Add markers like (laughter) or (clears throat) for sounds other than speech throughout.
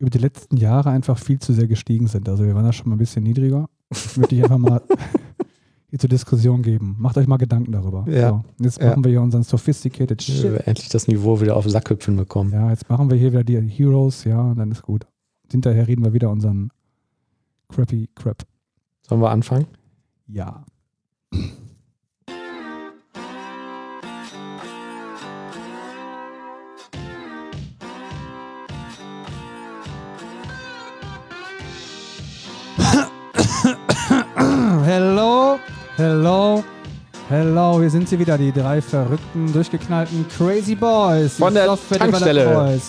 über die letzten Jahre einfach viel zu sehr gestiegen sind. Also wir waren da schon mal ein bisschen niedriger. Das möchte ich einfach mal (laughs) hier zur Diskussion geben. Macht euch mal Gedanken darüber. Ja. So, jetzt Ja. machen wir hier unseren sophisticated Wir Shit. endlich das Niveau wieder auf den Sack hüpfen bekommen. Ja, jetzt machen wir hier wieder die Heroes, ja, und dann ist gut. Hinterher reden wir wieder unseren crappy Crap. Sollen wir anfangen? Ja. Hello, hello. Wir sind sie wieder, die drei verrückten, durchgeknallten Crazy Boys. Von der Tankstelle.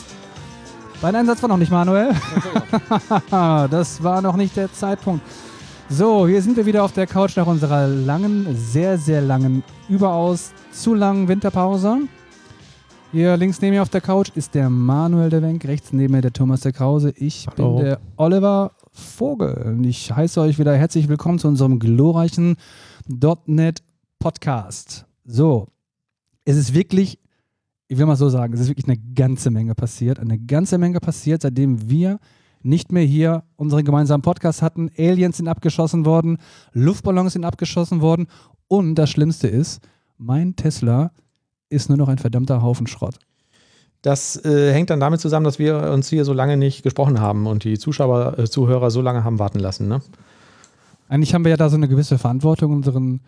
Dein Einsatz war noch nicht, Manuel. (laughs) das war noch nicht der Zeitpunkt. So, hier sind wir wieder auf der Couch nach unserer langen, sehr, sehr langen, überaus zu langen Winterpause. Hier links neben mir auf der Couch ist der Manuel der Wenk, rechts neben mir der Thomas der Krause. Ich Hallo. bin der Oliver Vogel. Und ich heiße euch wieder herzlich willkommen zu unserem glorreichen .NET Podcast. So, es ist wirklich, ich will mal so sagen, es ist wirklich eine ganze Menge passiert. Eine ganze Menge passiert, seitdem wir nicht mehr hier unseren gemeinsamen Podcast hatten. Aliens sind abgeschossen worden, Luftballons sind abgeschossen worden und das Schlimmste ist, mein Tesla ist nur noch ein verdammter Haufen Schrott. Das äh, hängt dann damit zusammen, dass wir uns hier so lange nicht gesprochen haben und die Zuschauer, äh, Zuhörer so lange haben warten lassen. Ne? Eigentlich haben wir ja da so eine gewisse Verantwortung unseren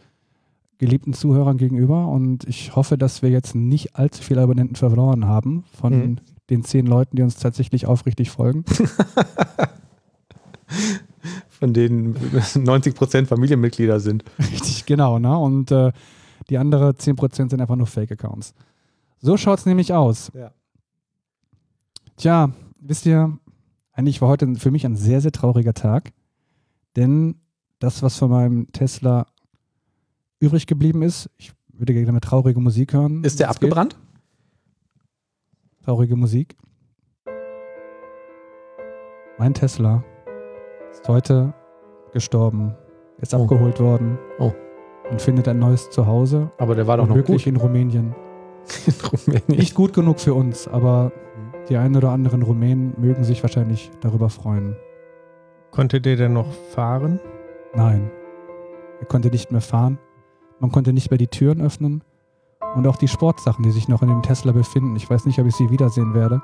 geliebten Zuhörern gegenüber und ich hoffe, dass wir jetzt nicht allzu viele Abonnenten verloren haben von Mhm. den zehn Leuten, die uns tatsächlich aufrichtig folgen. (laughs) Von denen 90 Prozent Familienmitglieder sind. Richtig, genau. Ne? Und äh, die andere 10% sind einfach nur Fake-Accounts. So schaut es nämlich aus. Ja. Tja, wisst ihr, eigentlich war heute für mich ein sehr, sehr trauriger Tag, denn das, was von meinem Tesla übrig geblieben ist, ich würde gerne traurige Musik hören. Ist der wenn's geht. abgebrannt? Traurige Musik. Mein Tesla ist heute gestorben, ist Oh. abgeholt worden Oh. und findet ein neues Zuhause. Aber der war doch noch wirklich gut. in Rumänien. (laughs) in Rumänien. Nicht gut genug für uns, aber Mhm. die einen oder anderen Rumänen mögen sich wahrscheinlich darüber freuen. Konnte der denn noch fahren? Nein, er konnte nicht mehr fahren, man konnte nicht mehr die Türen öffnen und auch die Sportsachen, die sich noch in dem Tesla befinden. Ich weiß nicht, ob ich sie wiedersehen werde,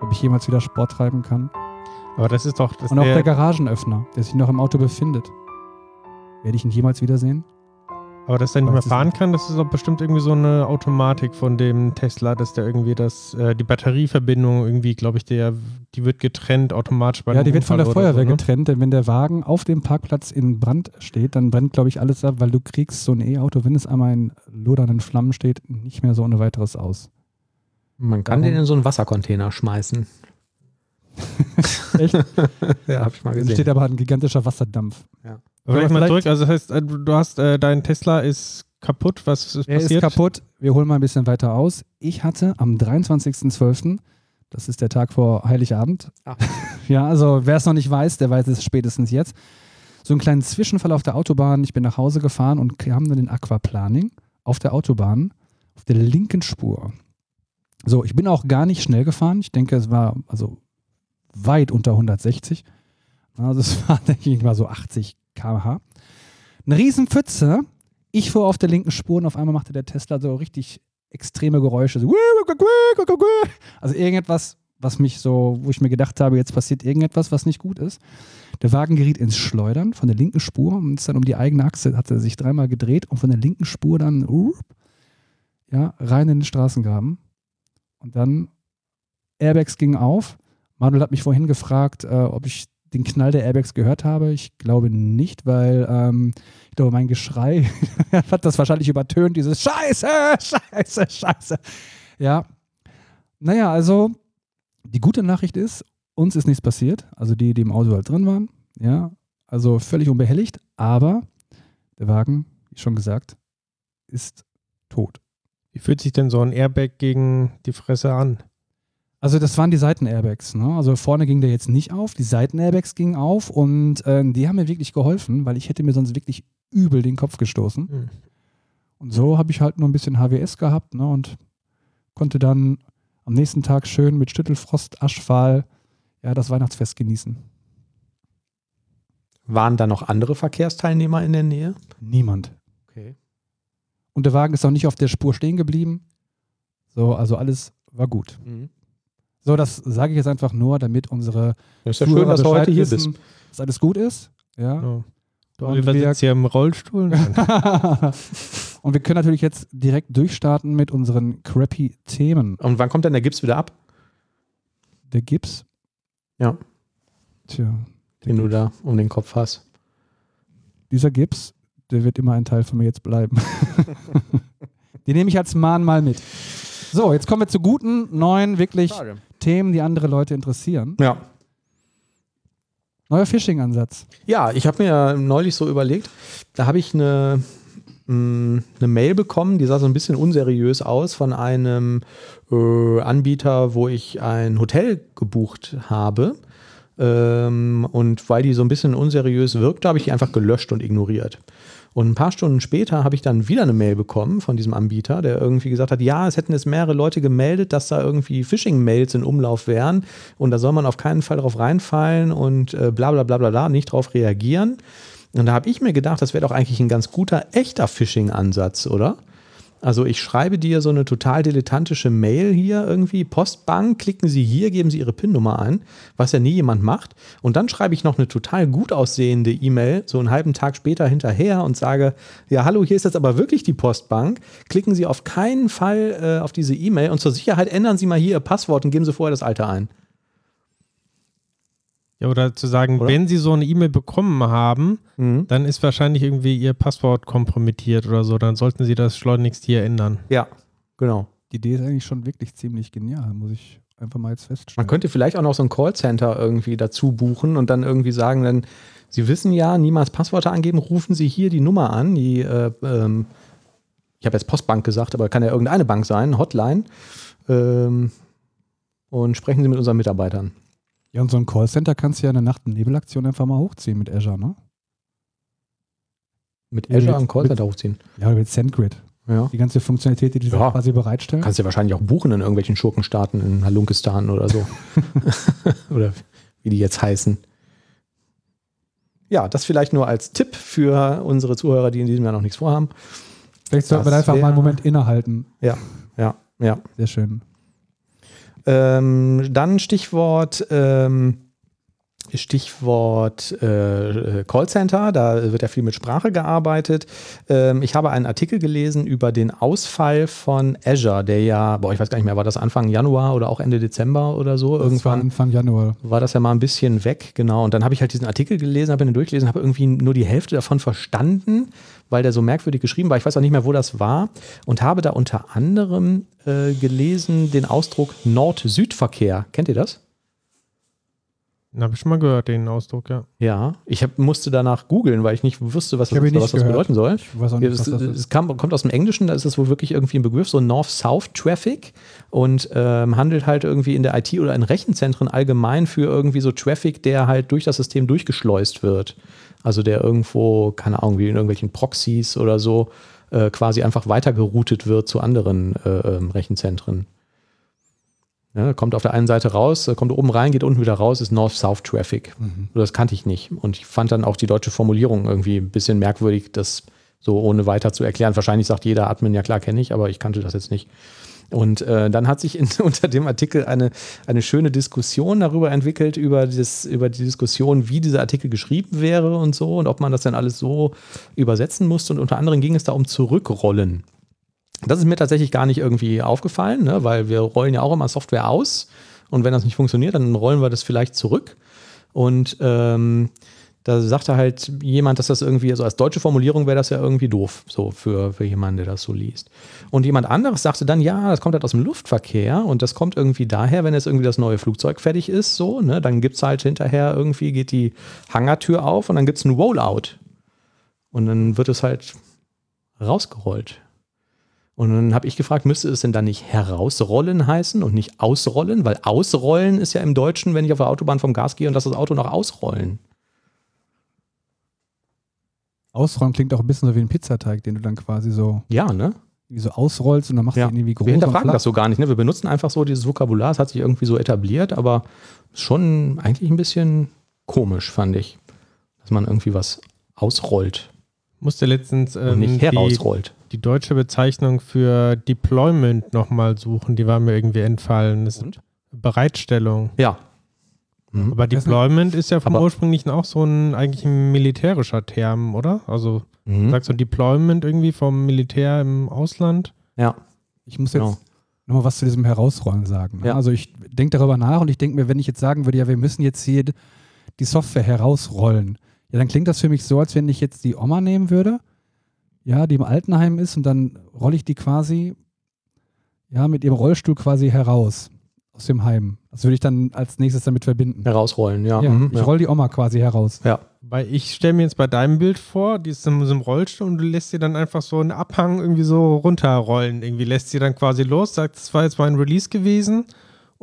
ob ich jemals wieder Sport treiben kann. Aber das ist doch das Und auch der der, Garagenöffner, der sich noch im Auto befindet. Werde ich ihn jemals wiedersehen? Aber dass der nicht mehr fahren kann, das ist doch bestimmt irgendwie so eine Automatik von dem Tesla, dass der irgendwie das, äh, die Batterieverbindung irgendwie, glaube ich, der, die wird getrennt automatisch bei ja, die wird von der Unfall Feuerwehr so, ne? getrennt, denn wenn der Wagen auf dem Parkplatz in Brand steht, dann brennt, glaube ich, alles ab, weil du kriegst so ein E-Auto, wenn es einmal in lodernden Flammen steht, nicht mehr so ohne weiteres aus. Man kann Warum? den in so einen Wassercontainer schmeißen. (laughs) Echt? (laughs) ja, habe ich mal Da gesehen. steht aber ein gigantischer Wasserdampf. Aber vielleicht mal vielleicht- zurück, also das heißt, äh, du hast, äh, dein Tesla ist kaputt, was ist Er ist passiert? kaputt. Wir holen mal ein bisschen weiter aus. Ich hatte am 23.12., das ist der Tag vor Heiligabend. Ah. (laughs) Ja, also wer es noch nicht weiß, der weiß es spätestens jetzt. So einen kleinen Zwischenfall auf der Autobahn. Ich bin nach Hause gefahren und kam dann in Aquaplaning auf der Autobahn auf der linken Spur. So, ich bin auch gar nicht schnell gefahren. Ich denke, es war also weit unter 160. Also es (laughs) war, denke ich mal, so 80 km/h. Eine riesen Pfütze. Ich fuhr auf der linken Spur und auf einmal machte der Tesla so richtig extreme Geräusche. So also irgendetwas, was mich so, wo ich mir gedacht habe, jetzt passiert irgendetwas, was nicht gut ist. Der Wagen geriet ins Schleudern von der linken Spur und ist dann um die eigene Achse, hat er sich dreimal gedreht und von der linken Spur dann ja, rein in den Straßengraben. Und dann Airbags gingen auf. Manuel hat mich vorhin gefragt, äh, ob ich den Knall der Airbags gehört habe. Ich glaube nicht, weil ähm, ich glaube, mein Geschrei (laughs) hat das wahrscheinlich übertönt, dieses Scheiße, Scheiße, Scheiße. Ja. Naja, also die gute Nachricht ist, uns ist nichts passiert. Also die, die im Auto halt drin waren. Ja. Also völlig unbehelligt. Aber der Wagen, wie schon gesagt, ist tot. Wie fühlt sich denn so ein Airbag gegen die Fresse an? Also das waren die Seitenairbags. Ne? Also vorne ging der jetzt nicht auf, die Seitenairbags gingen auf und ähm, die haben mir wirklich geholfen, weil ich hätte mir sonst wirklich übel den Kopf gestoßen. Hm. Und so habe ich halt nur ein bisschen HWS gehabt ne? und konnte dann am nächsten Tag schön mit Stüttelfrost, Aschfall, ja, das Weihnachtsfest genießen. Waren da noch andere Verkehrsteilnehmer in der Nähe? Niemand. Okay. Und der Wagen ist auch nicht auf der Spur stehen geblieben. So, also alles war gut. Mhm. So, das sage ich jetzt einfach nur, damit unsere Das ist ja Zuhörer schön, dass du heute hier wissen, bist. dass alles gut ist. Ja. Ja. Du Und Oliver wir- sitzt hier im Rollstuhl. (laughs) (laughs) Und wir können natürlich jetzt direkt durchstarten mit unseren crappy Themen. Und wann kommt denn der Gips wieder ab, Der Gips. Ja. Tja, den du da um den Kopf hast? dieser Gips, der wird immer ein Teil von mir jetzt bleiben. (laughs) Den nehme ich als Mahnmal mit. So, jetzt kommen wir zu guten, neuen, wirklich Themen, die andere Leute interessieren. Ja. Neuer Phishing-Ansatz. Ja, ich habe mir neulich so überlegt, da habe ich eine, mh, eine Mail bekommen, die sah so ein bisschen unseriös aus von einem äh, Anbieter, wo ich ein Hotel gebucht habe. Ähm, und weil die so ein bisschen unseriös wirkte, habe ich die einfach gelöscht und ignoriert. Und ein paar Stunden später habe ich dann wieder eine Mail bekommen von diesem Anbieter, der irgendwie gesagt hat, ja, es hätten jetzt mehrere Leute gemeldet, dass da irgendwie Phishing-Mails in Umlauf wären und da soll man auf keinen Fall drauf reinfallen und äh, bla bla bla bla bla, nicht drauf reagieren. Und da habe ich mir gedacht, das wäre doch eigentlich ein ganz guter, echter Phishing-Ansatz, oder? Also ich schreibe dir so eine total dilettantische Mail hier irgendwie, Postbank, klicken Sie hier, geben Sie Ihre PIN-Nummer ein, was ja nie jemand macht. Und dann schreibe ich noch eine total gut aussehende E-Mail, so einen halben Tag später hinterher und sage, ja hallo, hier ist jetzt aber wirklich die Postbank. Klicken Sie auf keinen Fall äh, auf diese E-Mail und zur Sicherheit ändern Sie mal hier Ihr Passwort und geben Sie vorher das alte ein. Ja, oder zu sagen, Oder? wenn sie so eine E-Mail bekommen haben, Mhm. dann ist wahrscheinlich irgendwie ihr Passwort kompromittiert oder so. Dann sollten sie das schleunigst hier ändern. Ja, genau. Die Idee ist eigentlich schon wirklich ziemlich genial, muss ich einfach mal jetzt Man feststellen. könnte vielleicht auch noch so ein Callcenter irgendwie dazu buchen und dann irgendwie sagen, dann, Sie wissen ja, niemals Passwörter angeben, rufen Sie hier die Nummer an, die, äh, ähm, ich habe jetzt Postbank gesagt, aber kann ja irgendeine Bank sein, Hotline, ähm, und sprechen Sie mit unseren Mitarbeitern. Ja, und so ein Callcenter kannst du ja in der Nacht- und Nebelaktion einfach mal hochziehen mit Azure, ne? Mit Ja, Azure mit- ein Callcenter hochziehen. Ja, mit SendGrid. Ja. Die ganze Funktionalität, die die Ja. quasi bereitstellen. Kannst du ja wahrscheinlich auch buchen in irgendwelchen Schurkenstaaten in Halunkistan oder so. (laughs) (laughs) oder wie die jetzt heißen. Ja, das vielleicht nur als Tipp für unsere Zuhörer, die in diesem Jahr noch nichts vorhaben. Vielleicht sollten wir einfach mal einen Moment innehalten. Ja, ja, ja. Sehr schön. Ähm, dann Stichwort, ähm, Stichwort äh, äh, Callcenter, da wird ja viel mit Sprache gearbeitet. Ähm, ich habe einen Artikel gelesen über den Ausfall von Azure, der ja, boah, ich weiß gar nicht mehr, war das Anfang Januar oder auch Ende Dezember oder so? Das war Irgendwann Anfang Januar. war das ja mal ein bisschen weg, genau. Und dann habe ich halt diesen Artikel gelesen, habe ihn durchgelesen, habe irgendwie nur die Hälfte davon verstanden, weil der so merkwürdig geschrieben war. Ich weiß auch nicht mehr, wo das war. Und habe da unter anderem äh, gelesen den Ausdruck Nord-Süd-Verkehr. Kennt ihr das? Habe ich schon mal gehört, den Ausdruck, ja. Ja. Ich hab, musste danach googeln, weil ich nicht wusste, was das, was das bedeuten soll. Ich weiß auch nicht, das, was das es ist. kam, kommt aus dem Englischen, da ist das wohl wirklich irgendwie ein Begriff, so North-South-Traffic und ähm, handelt halt irgendwie in der IT oder in Rechenzentren allgemein für irgendwie so Traffic, der halt durch das System durchgeschleust wird. Also der irgendwo, keine Ahnung, wie in irgendwelchen Proxys oder so, äh, quasi einfach weitergeroutet wird zu anderen äh, ähm, Rechenzentren. Ja, kommt auf der einen Seite raus, äh, kommt oben rein, geht unten wieder raus, ist North-South-Traffic. Mhm. Das kannte ich nicht. Und ich fand dann auch die deutsche Formulierung irgendwie ein bisschen merkwürdig, das so ohne weiter zu erklären. Wahrscheinlich sagt jeder Admin, ja klar, kenne ich, aber ich kannte das jetzt nicht. Und äh, dann hat sich in, (laughs) unter dem Artikel eine, eine schöne Diskussion darüber entwickelt, über, das, über die Diskussion, wie dieser Artikel geschrieben wäre und so und ob man das dann alles so übersetzen musste. Und unter anderem ging es da um Zurückrollen. Das ist mir tatsächlich gar nicht irgendwie aufgefallen, ne? weil wir rollen ja auch immer Software aus und wenn das nicht funktioniert, dann rollen wir das vielleicht zurück. Und ähm, da sagte halt jemand, dass das irgendwie, also als deutsche Formulierung wäre das ja irgendwie doof, so für, für jemanden, der das so liest. Und jemand anderes sagte dann, ja, das kommt halt aus dem Luftverkehr und das kommt irgendwie daher, wenn jetzt irgendwie das neue Flugzeug fertig ist, so, ne, dann gibt es halt hinterher irgendwie, geht die Hangartür auf und dann gibt es einen Rollout. Und dann wird es halt rausgerollt. Und dann habe ich gefragt, müsste es denn dann nicht herausrollen heißen und nicht ausrollen? Weil ausrollen ist ja im Deutschen, wenn ich auf der Autobahn vom Gas gehe und lasse das Auto noch ausrollen. Ausrollen klingt auch ein bisschen so wie ein Pizzateig, den du dann quasi so. Ja, ne? die so ausrollst und dann machst Ja. du irgendwie groß. Wir hinterfragen das so gar nicht. Ne? Wir benutzen einfach so dieses Vokabular, es hat sich irgendwie so etabliert, aber schon eigentlich ein bisschen komisch, fand ich. Dass man irgendwie was ausrollt Musste letztens ähm, nicht die, herausrollt. die deutsche Bezeichnung für Deployment nochmal suchen. Die war mir irgendwie entfallen. Das ist Und? Bereitstellung. Ja. Mhm. Aber Deployment ist ja vom Aber- ursprünglichen auch so ein eigentlich ein militärischer Term, oder? Also Mhm. sagst du Deployment irgendwie vom Militär im Ausland? Ja, Ich muss jetzt genau. nochmal was zu diesem Herausrollen sagen. Ne? Ja. Also ich denke darüber nach und ich denke mir, wenn ich jetzt sagen würde, ja, wir müssen jetzt hier die Software herausrollen, ja, dann klingt das für mich so, als wenn ich jetzt die Oma nehmen würde, ja, die im Altenheim ist und dann rolle ich die quasi, ja, mit ihrem Rollstuhl quasi heraus aus dem Heim. Das würde ich dann als nächstes damit verbinden. Herausrollen, ja. Ja, Mhm. ich ja. roll die Oma quasi heraus. ja. Weil ich stelle mir jetzt bei deinem Bild vor, die ist in so einem Rollstuhl und du lässt sie dann einfach so einen Abhang irgendwie so runterrollen. Irgendwie lässt sie dann quasi los, sagt, das war jetzt mein Release gewesen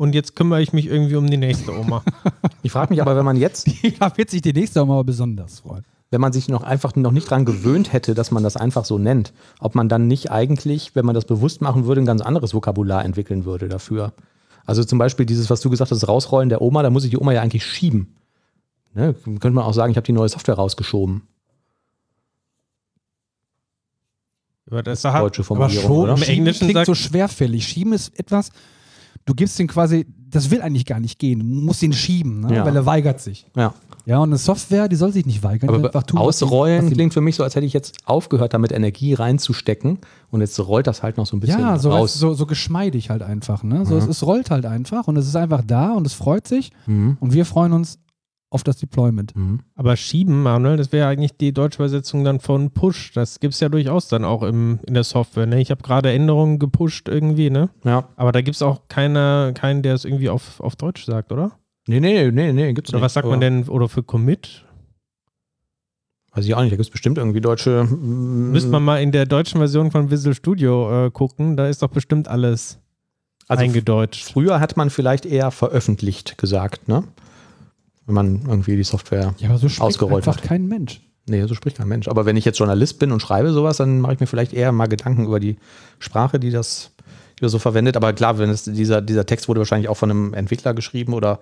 und jetzt kümmere ich mich irgendwie um die nächste Oma. (laughs) Ich frage mich aber, wenn man jetzt, Da wird sich die nächste Oma aber besonders freuen. wenn man sich noch einfach noch nicht dran gewöhnt hätte, dass man das einfach so nennt, ob man dann nicht eigentlich, wenn man das bewusst machen würde, ein ganz anderes Vokabular entwickeln würde dafür. Also zum Beispiel dieses, was du gesagt hast, Rausrollen der Oma, da muss ich die Oma ja eigentlich schieben. Ne? Könnte man auch sagen, ich habe die neue Software rausgeschoben. Aber das hat, Deutsche Aber Formulierung, schon, oder? Im Englischen klingt sagt- so schwerfällig. Schieben ist etwas, du gibst den quasi, das will eigentlich gar nicht gehen. Du musst ihn schieben, ne? Ja. weil er weigert sich. Ja. Ja, und eine Software, die soll sich nicht weigern. die Aber einfach tun, was ausrollen was sie- klingt für mich so, als hätte ich jetzt aufgehört, damit Energie reinzustecken und jetzt rollt das halt noch so ein bisschen Ja, so, raus. so, so geschmeidig halt einfach. Ne? So, es, es rollt halt einfach und es ist einfach da und es freut sich Mhm. und wir freuen uns auf das Deployment. Mhm. aber schieben, Manuel, das wäre eigentlich die deutsche Übersetzung dann von Push. Das gibt es ja durchaus dann auch im, in der Software. Ne? Ich habe gerade Änderungen gepusht irgendwie, ne? Ja. Aber da gibt es auch keine, keinen, der es irgendwie auf, auf Deutsch sagt, oder? Nee, nee, nee, nee, gibt's Oder nicht. was sagt man denn? Oder für Commit? Weiß ich auch nicht, da gibt es bestimmt irgendwie deutsche. mm, Müsste man mal in der deutschen Version von Visual Studio äh, gucken. Da ist doch bestimmt alles also eingedeutscht. früher hat man vielleicht eher veröffentlicht gesagt, ne? Wenn man irgendwie die Software. Ja, aber so spricht Ausgerollt einfach hat. kein Mensch. Nee, so spricht kein Mensch. Aber wenn ich jetzt Journalist bin und schreibe sowas, dann mache ich mir vielleicht eher mal Gedanken über die Sprache, die das, die das so verwendet. Aber klar, wenn es, dieser, dieser Text wurde wahrscheinlich auch von einem Entwickler geschrieben oder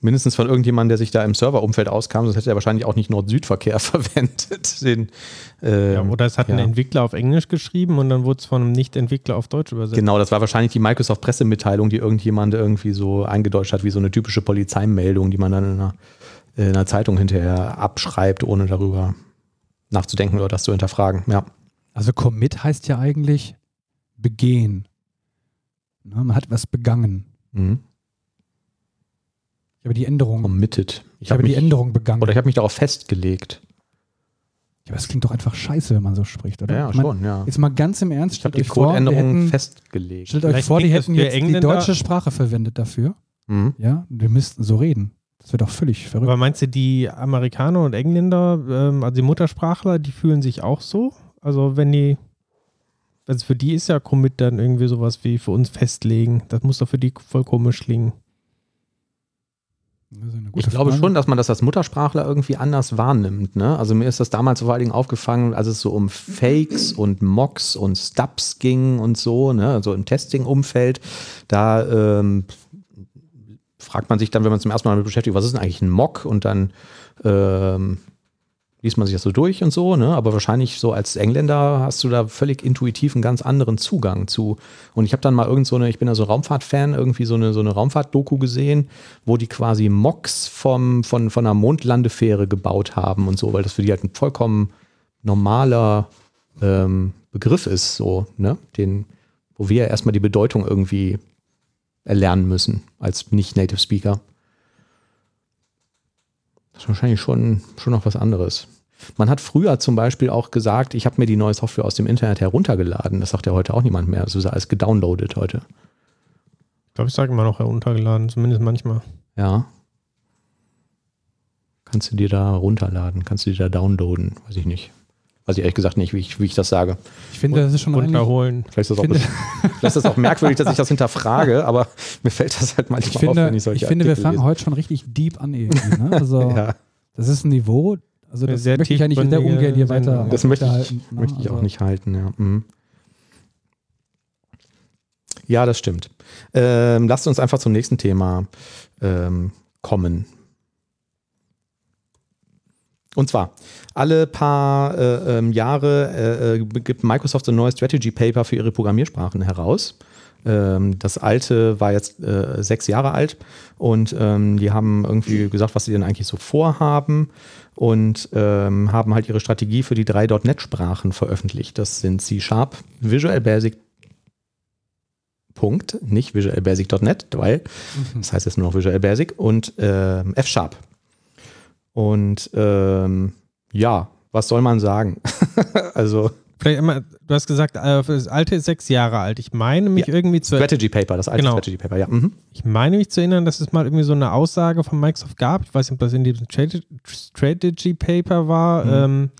mindestens von irgendjemandem, der sich da im Serverumfeld auskam, sonst hätte er wahrscheinlich auch nicht Nord-Süd-Verkehr (laughs) verwendet. Den, ähm, Ja, oder es hat ein ja. Entwickler auf Englisch geschrieben und dann wurde es von einem Nicht-Entwickler auf Deutsch übersetzt. Genau, das war wahrscheinlich die Microsoft-Pressemitteilung, die irgendjemand irgendwie so eingedeutscht hat, wie so eine typische Polizeimeldung, die man dann in einer, in einer Zeitung hinterher abschreibt, ohne darüber nachzudenken oder das zu hinterfragen. Ja. Also Commit heißt ja eigentlich begehen. Ne, man hat was begangen. Mhm. Ich habe die Änderung, Committed. ich habe mich, die Änderung begangen. Oder ich habe mich darauf festgelegt. ja, aber das klingt doch einfach scheiße, wenn man so spricht, oder? Ja, Ich mein, schon, ja. Jetzt mal ganz im Ernst, Ich habe stellt die euch vor, wir Codeänderung hätten, festgelegt. stellt euch vor, die hätten jetzt die Engländer- deutsche Sprache verwendet dafür. Mhm. Ja, wir müssten so reden. Das wäre doch völlig verrückt. Aber meinst du, die Amerikaner und Engländer, ähm, also die Muttersprachler, die fühlen sich auch so? Also wenn die, also für die ist ja Commit dann irgendwie sowas wie für uns festlegen. Das muss doch für die voll komisch klingen. Ich glaube Frage. schon, dass man das als Muttersprachler irgendwie anders wahrnimmt. Ne? Also mir ist das damals vor allen Dingen aufgefangen, als es so um Fakes und Mocks und Stubs ging und so, ne? also im Testing-Umfeld. Da ähm, fragt man sich dann, wenn man zum ersten Mal damit beschäftigt, was ist denn eigentlich ein Mock? Und dann ähm, liest man sich das so durch und so, ne? aber wahrscheinlich so als Engländer hast du da völlig intuitiv einen ganz anderen Zugang zu. Und ich habe dann mal irgend so eine, ich bin ja so Raumfahrt-Fan, irgendwie so eine, so eine Raumfahrt-Doku gesehen, wo die quasi Mocks vom, von, von einer Mondlandefähre gebaut haben und so, weil das für die halt ein vollkommen normaler ähm, Begriff ist, so, ne? Den, wo wir ja erstmal die Bedeutung irgendwie erlernen müssen als nicht-Native Speaker. Das ist wahrscheinlich schon, schon noch was anderes. Man hat früher zum Beispiel auch gesagt, ich habe mir die neue Software aus dem Internet heruntergeladen. Das sagt ja heute auch niemand mehr. Das ist alles gedownloadet heute. Ich glaube, ich sage immer noch heruntergeladen, zumindest manchmal. Ja. Kannst du dir da runterladen? Kannst du dir da downloaden? Weiß ich nicht. Weiß ich ehrlich gesagt nicht, wie ich, wie ich das sage. Ich finde, das ist schon Runterholen. Vielleicht ist, das auch, Finde- (laughs) vielleicht ist das auch merkwürdig, dass ich das hinterfrage, (laughs) aber mir fällt das halt manchmal ich auf, finde, wenn ich solche ich finde wir Artikel fangen lese. heute schon richtig deep an irgendwie. Ne? Also (laughs) Ja, das ist ein Niveau, also das sehr möchte ich eigentlich sehr tiefgründige ungern hier weiter das möchte ich, ne? möchte ich auch Also- nicht halten, ja. Mhm. Ja, das stimmt. Ähm, lasst uns einfach zum nächsten Thema ähm, kommen. Und zwar, alle paar äh, ähm, Jahre äh, äh, gibt Microsoft ein neues Strategy Paper für ihre Programmiersprachen heraus. Ähm, das alte war jetzt äh, sechs Jahre alt und ähm, die haben irgendwie gesagt, was sie denn eigentlich so vorhaben und ähm, haben halt ihre Strategie für die drei .NET-Sprachen veröffentlicht. Das sind C Sharp, Visual Basic, Punkt, nicht Visual Basic.NET, weil das heißt jetzt nur noch Visual Basic und ähm, F Sharp. Und ähm, ja, was soll man sagen? (laughs) also Vielleicht immer, du hast gesagt, äh, das alte ist sechs Jahre alt. Ich meine mich Ja. irgendwie zu Strategy Paper, das alte Genau. Strategy Paper, ja. Mhm. Ich meine mich zu erinnern, dass es mal irgendwie so eine Aussage von Microsoft gab, ich weiß nicht, ob das in diesem Strate- Strategy Paper war, Mhm. ähm,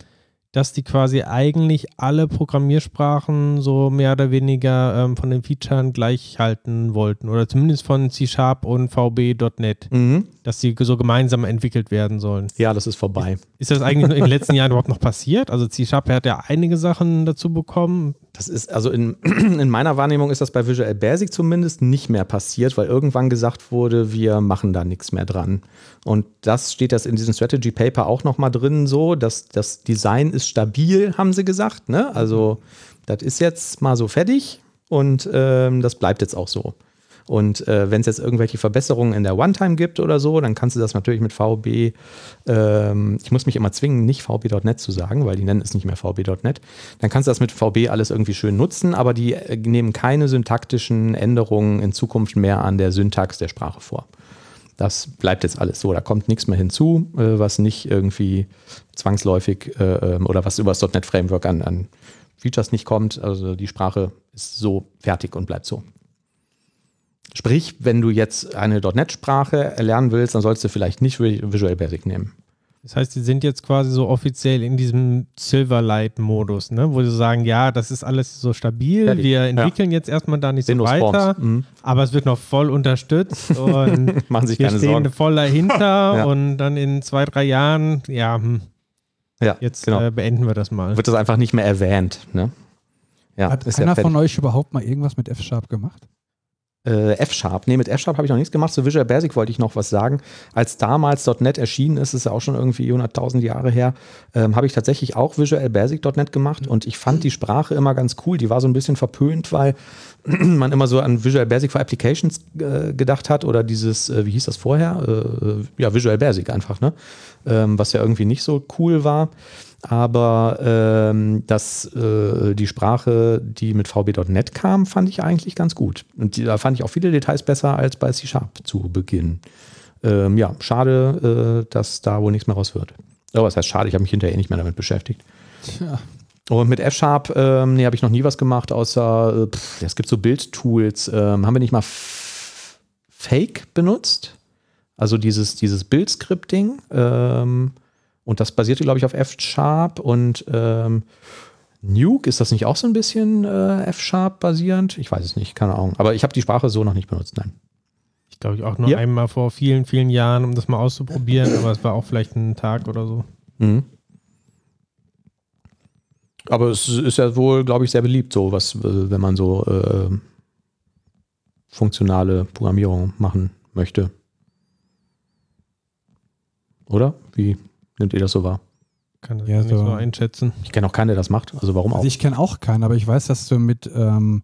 dass die quasi eigentlich alle Programmiersprachen so mehr oder weniger ähm, von den Features gleich halten wollten oder zumindest von C Sharp und VB.NET, Mhm. dass die so gemeinsam entwickelt werden sollen. Ja, das ist vorbei. Ist das eigentlich in den letzten (laughs) Jahren überhaupt noch passiert? Also C Sharp hat ja einige Sachen dazu bekommen. Das ist, also in, (clears throat) in meiner Wahrnehmung ist das bei Visual Basic zumindest nicht mehr passiert, weil irgendwann gesagt wurde, wir machen da nichts mehr dran. Und das steht das in diesem Strategy Paper auch nochmal drin, so, dass das Design ist stabil, haben sie gesagt. Ne? Also, das ist jetzt mal so fertig und ähm, das bleibt jetzt auch so. Und äh, wenn es jetzt irgendwelche Verbesserungen in der One-Time gibt oder so, dann kannst du das natürlich mit VB, ähm, ich muss mich immer zwingen, nicht VB.net zu sagen, weil die nennen es nicht mehr VB.net. Dann kannst du das mit VB alles irgendwie schön nutzen, aber die äh, nehmen keine syntaktischen Änderungen in Zukunft mehr an der Syntax der Sprache vor. Das bleibt jetzt alles so. Da kommt nichts mehr hinzu, äh, was nicht irgendwie zwangsläufig äh, ähm, oder was über das .NET Framework an, an Features nicht kommt. Also die Sprache ist so fertig und bleibt so. Sprich, wenn du jetzt eine .NET-Sprache erlernen willst, dann sollst du vielleicht nicht Visual Basic nehmen. Das heißt, die sind jetzt quasi so offiziell in diesem Silverlight-Modus, ne? wo sie sagen, ja, das ist alles so stabil, Fertig. wir entwickeln jetzt erstmal da nicht so Windows weiter. Mhm. aber es wird noch voll unterstützt (laughs) und Machen sich wir keine stehen Sorgen. voll dahinter (laughs) Ja. und dann in zwei, drei Jahren, ja, hm, Ja, jetzt genau. äh, beenden wir das mal. wird das einfach nicht mehr erwähnt. Ne? Ja, Hat ist ja einer fertig. von euch überhaupt mal irgendwas mit F-Sharp gemacht? Äh, F-Sharp. Nee, mit F-Sharp habe ich noch nichts gemacht. Zu Visual Basic wollte ich noch was sagen. Als damals .NET erschienen ist, ist ja auch schon irgendwie 100.000 Jahre her, ähm, habe ich tatsächlich auch Visual Basic.NET gemacht und ich fand die Sprache immer ganz cool. Die war so ein bisschen verpönt, weil (clears throat) man immer so an Visual Basic for Applications äh, gedacht hat oder dieses, äh, wie hieß das vorher? Äh, ja, Visual Basic einfach, ne? Ähm, was ja irgendwie nicht so cool war. Aber ähm, das, äh, die Sprache, die mit VB.NET kam, fand ich eigentlich ganz gut. Und die, da fand ich auch viele Details besser als bei C Sharp zu Beginn. Ähm, ja, schade, äh, dass da wohl nichts mehr raus wird. Aber was heißt schade, ich habe mich hinterher nicht mehr damit beschäftigt. Tja. Und mit F-Sharp, ähm, nee, habe ich noch nie was gemacht, außer, äh, pff, es gibt so Bildtools. Ähm, haben wir nicht mal Fake benutzt? Also dieses, dieses Bildscripting. Ähm, und das basierte, glaube ich, auf F-Sharp und ähm, Nuke, ist das nicht auch so ein bisschen äh, F-Sharp basierend? Ich weiß es nicht, keine Ahnung. Aber ich habe die Sprache so noch nicht benutzt, nein. Ich glaube, ich auch nur Ja. einmal vor vielen, vielen Jahren, um das mal auszuprobieren, aber es war auch vielleicht ein Tag oder so. Mhm. Aber es ist ja wohl, glaube ich, sehr beliebt, so was, äh, wenn man so äh, funktionale Programmierung machen möchte. Oder? Wie nimmt ihr das so wahr? Kann das Ja, so- so einschätzen. Ich kenne auch keinen, der das macht. Also warum auch? Also ich kenne auch keinen, aber ich weiß, dass du mit, ähm,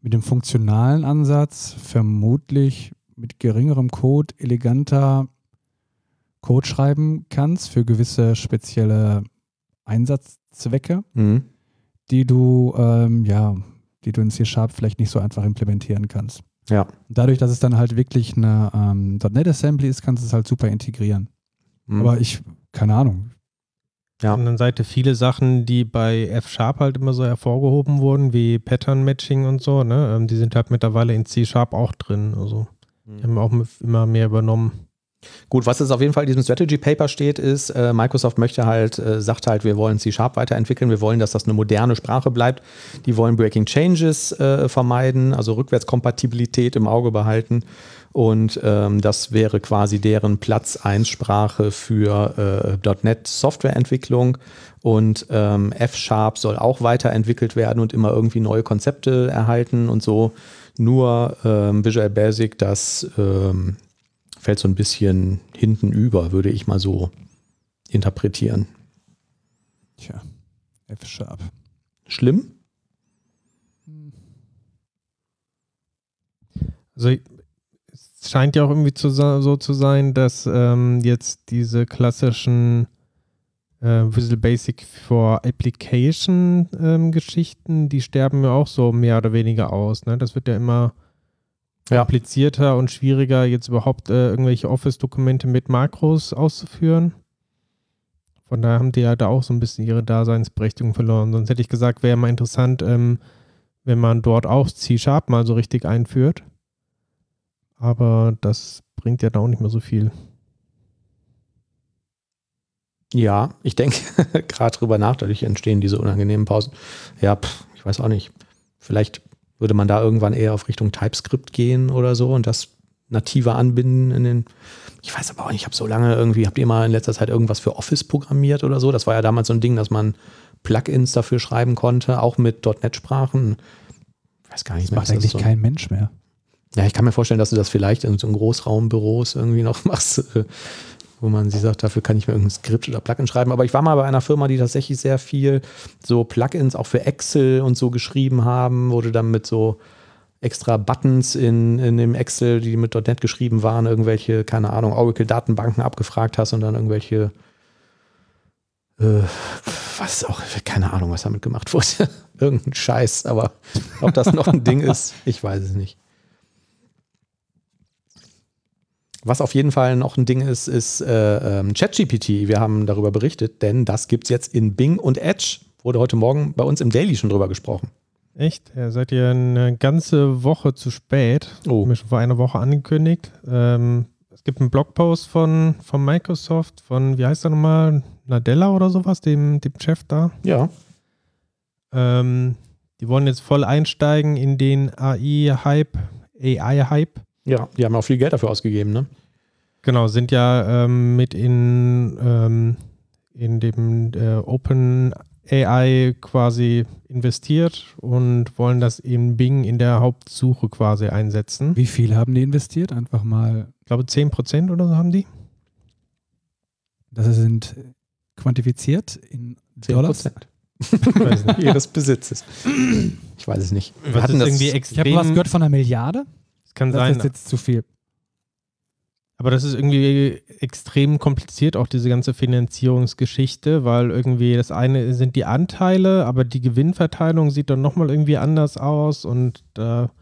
mit dem funktionalen Ansatz vermutlich mit geringerem Code eleganter Code schreiben kannst für gewisse spezielle Einsatzzwecke, Mhm. die du ähm, ja, die du in C-Sharp vielleicht nicht so einfach implementieren kannst. Ja. Dadurch, dass es dann halt wirklich eine ähm, .NET Assembly ist, kannst du es halt super integrieren. Mhm. Aber ich, keine Ahnung. Ja. Auf der anderen Seite viele Sachen, die bei F-Sharp halt immer so hervorgehoben wurden, wie Pattern-Matching und so, ne? ähm, die sind halt mittlerweile in C-Sharp auch drin. Also die haben auch immer mehr übernommen. Gut, was jetzt auf jeden Fall in diesem Strategy Paper steht, ist, äh, Microsoft möchte halt, äh, sagt halt, wir wollen C-Sharp weiterentwickeln, wir wollen, dass das eine moderne Sprache bleibt. Die wollen Breaking Changes äh, vermeiden, also Rückwärtskompatibilität im Auge behalten. Und ähm, das wäre quasi deren Platz 1 Sprache für äh, .NET Softwareentwicklung. Und ähm, F-Sharp soll auch weiterentwickelt werden und immer irgendwie neue Konzepte erhalten und so. Nur ähm, Visual Basic, das ähm, fällt so ein bisschen hinten über, würde ich mal so interpretieren. Tja, F-Sharp. Schlimm? Also es scheint ja auch irgendwie zu, so zu sein, dass ähm, jetzt diese klassischen äh, Visual Basic for Application ähm, Geschichten, die sterben ja auch so mehr oder weniger aus. Ne? Das wird ja immer Ja. komplizierter und schwieriger, jetzt überhaupt äh, irgendwelche Office-Dokumente mit Makros auszuführen. Von daher haben die ja da auch so ein bisschen ihre Daseinsberechtigung verloren. Sonst hätte ich gesagt, wäre mal interessant, ähm, wenn man dort auch C-Sharp mal so richtig einführt. Aber das bringt ja da auch nicht mehr so viel. Ja, ich denke (laughs) gerade drüber nach, dadurch entstehen diese unangenehmen Pausen. Ja, pff, ich weiß auch nicht. Vielleicht würde man da irgendwann eher auf Richtung TypeScript gehen oder so und das nativer anbinden in den. Ich weiß aber auch nicht, ich habe so lange irgendwie, habt ihr mal in letzter Zeit irgendwas für Office programmiert oder so? Das war ja damals so ein Ding, dass man Plugins dafür schreiben konnte, auch mit .NET-Sprachen. Ich weiß gar nicht Das mehr. macht ist eigentlich so. kein Mensch mehr. Ja, ich kann mir vorstellen, dass du das vielleicht in so einem Großraumbüros irgendwie noch (laughs) machst, wo man sie sagt, dafür kann ich mir irgendein Skript oder Plugin schreiben. Aber ich war mal bei einer Firma, die tatsächlich sehr viel so Plugins auch für Excel und so geschrieben haben, du dann mit so extra Buttons in, in dem Excel, die mit .NET geschrieben waren, irgendwelche, keine Ahnung, Oracle-Datenbanken abgefragt hast und dann irgendwelche äh, was auch, keine Ahnung, was damit gemacht (laughs) wurde. Irgendein Scheiß, aber ob das noch ein Ding (laughs) ist, ich weiß es nicht. Was auf jeden Fall noch ein Ding ist, ist äh, ähm, ChatGPT. Wir haben darüber berichtet, denn das gibt es jetzt in Bing und Edge. Wurde heute Morgen bei uns im Daily schon drüber gesprochen. Echt? Ja, seid ihr eine ganze Woche zu spät. Oh. Mir schon vor einer Woche angekündigt. Ähm, es gibt einen Blogpost von, von Microsoft, von, wie heißt er nochmal? Nadella oder sowas, dem, dem Chef da. Ja. Ähm, die wollen jetzt voll einsteigen in den AI-Hype, AI-Hype. Ja, die haben auch viel Geld dafür ausgegeben, ne? Genau, sind ja ähm, mit in, ähm, in dem äh, Open AI quasi investiert und wollen das in Bing in der Hauptsuche quasi einsetzen. Wie viel haben die investiert? Einfach mal, Ich glaube 10% oder so haben die. das sind quantifiziert in 10 Dollars. Ihres (laughs) Besitzes. Ich weiß es nicht. Wir Was hatten das, irgendwie Ich habe extrem. was gehört von einer Milliarde. Das kann Das sein. ist jetzt zu viel. Aber das ist irgendwie extrem kompliziert, auch diese ganze Finanzierungsgeschichte, weil irgendwie das eine sind die Anteile, aber die Gewinnverteilung sieht dann nochmal irgendwie anders aus und da,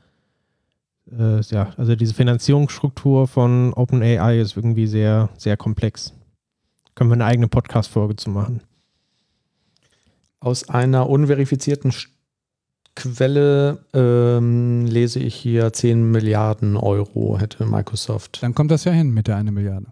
äh, ja, also diese Finanzierungsstruktur von OpenAI ist irgendwie sehr, sehr komplex. Können wir eine eigene Podcast-Folge zu machen. aus einer unverifizierten Sch- Quelle ähm, lese ich hier 10 Milliarden Euro hätte Microsoft. Dann kommt das ja hin mit der eine Milliarde.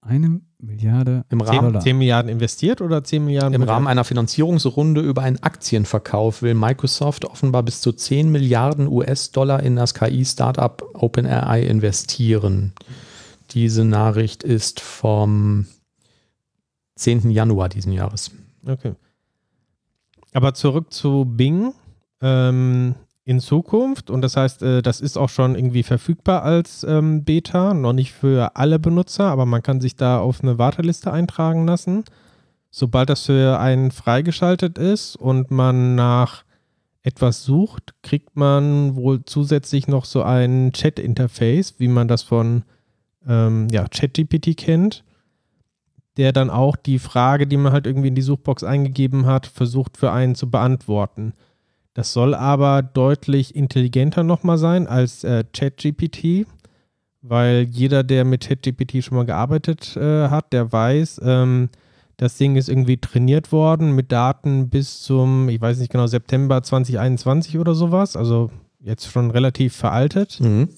Eine Milliarde Im 10, Rahmen, Dollar. 10 Milliarden investiert oder 10 Milliarden? Im Rahmen einer Finanzierungsrunde über einen Aktienverkauf will Microsoft offenbar bis zu 10 Milliarden US-Dollar in das KI-Startup OpenAI investieren. Diese Nachricht ist vom 10. Januar diesen Jahres. Okay. Aber zurück zu Bing. Ähm, in Zukunft, und das heißt, äh, das ist auch schon irgendwie verfügbar als ähm, Beta, noch nicht für alle Benutzer, aber man kann sich da auf eine Warteliste eintragen lassen. Sobald das für einen freigeschaltet ist und man nach etwas sucht, kriegt man wohl zusätzlich noch so ein Chat-Interface, wie man das von ähm, ja, ChatGPT kennt der dann auch die Frage, die man halt irgendwie in die Suchbox eingegeben hat, versucht für einen zu beantworten. Das soll aber deutlich intelligenter nochmal sein als äh, ChatGPT, weil jeder, der mit ChatGPT schon mal gearbeitet äh, hat, der weiß, ähm, das Ding ist irgendwie trainiert worden mit Daten bis zum, ich weiß nicht genau, September 2021 oder sowas, also jetzt schon relativ veraltet. Mhm.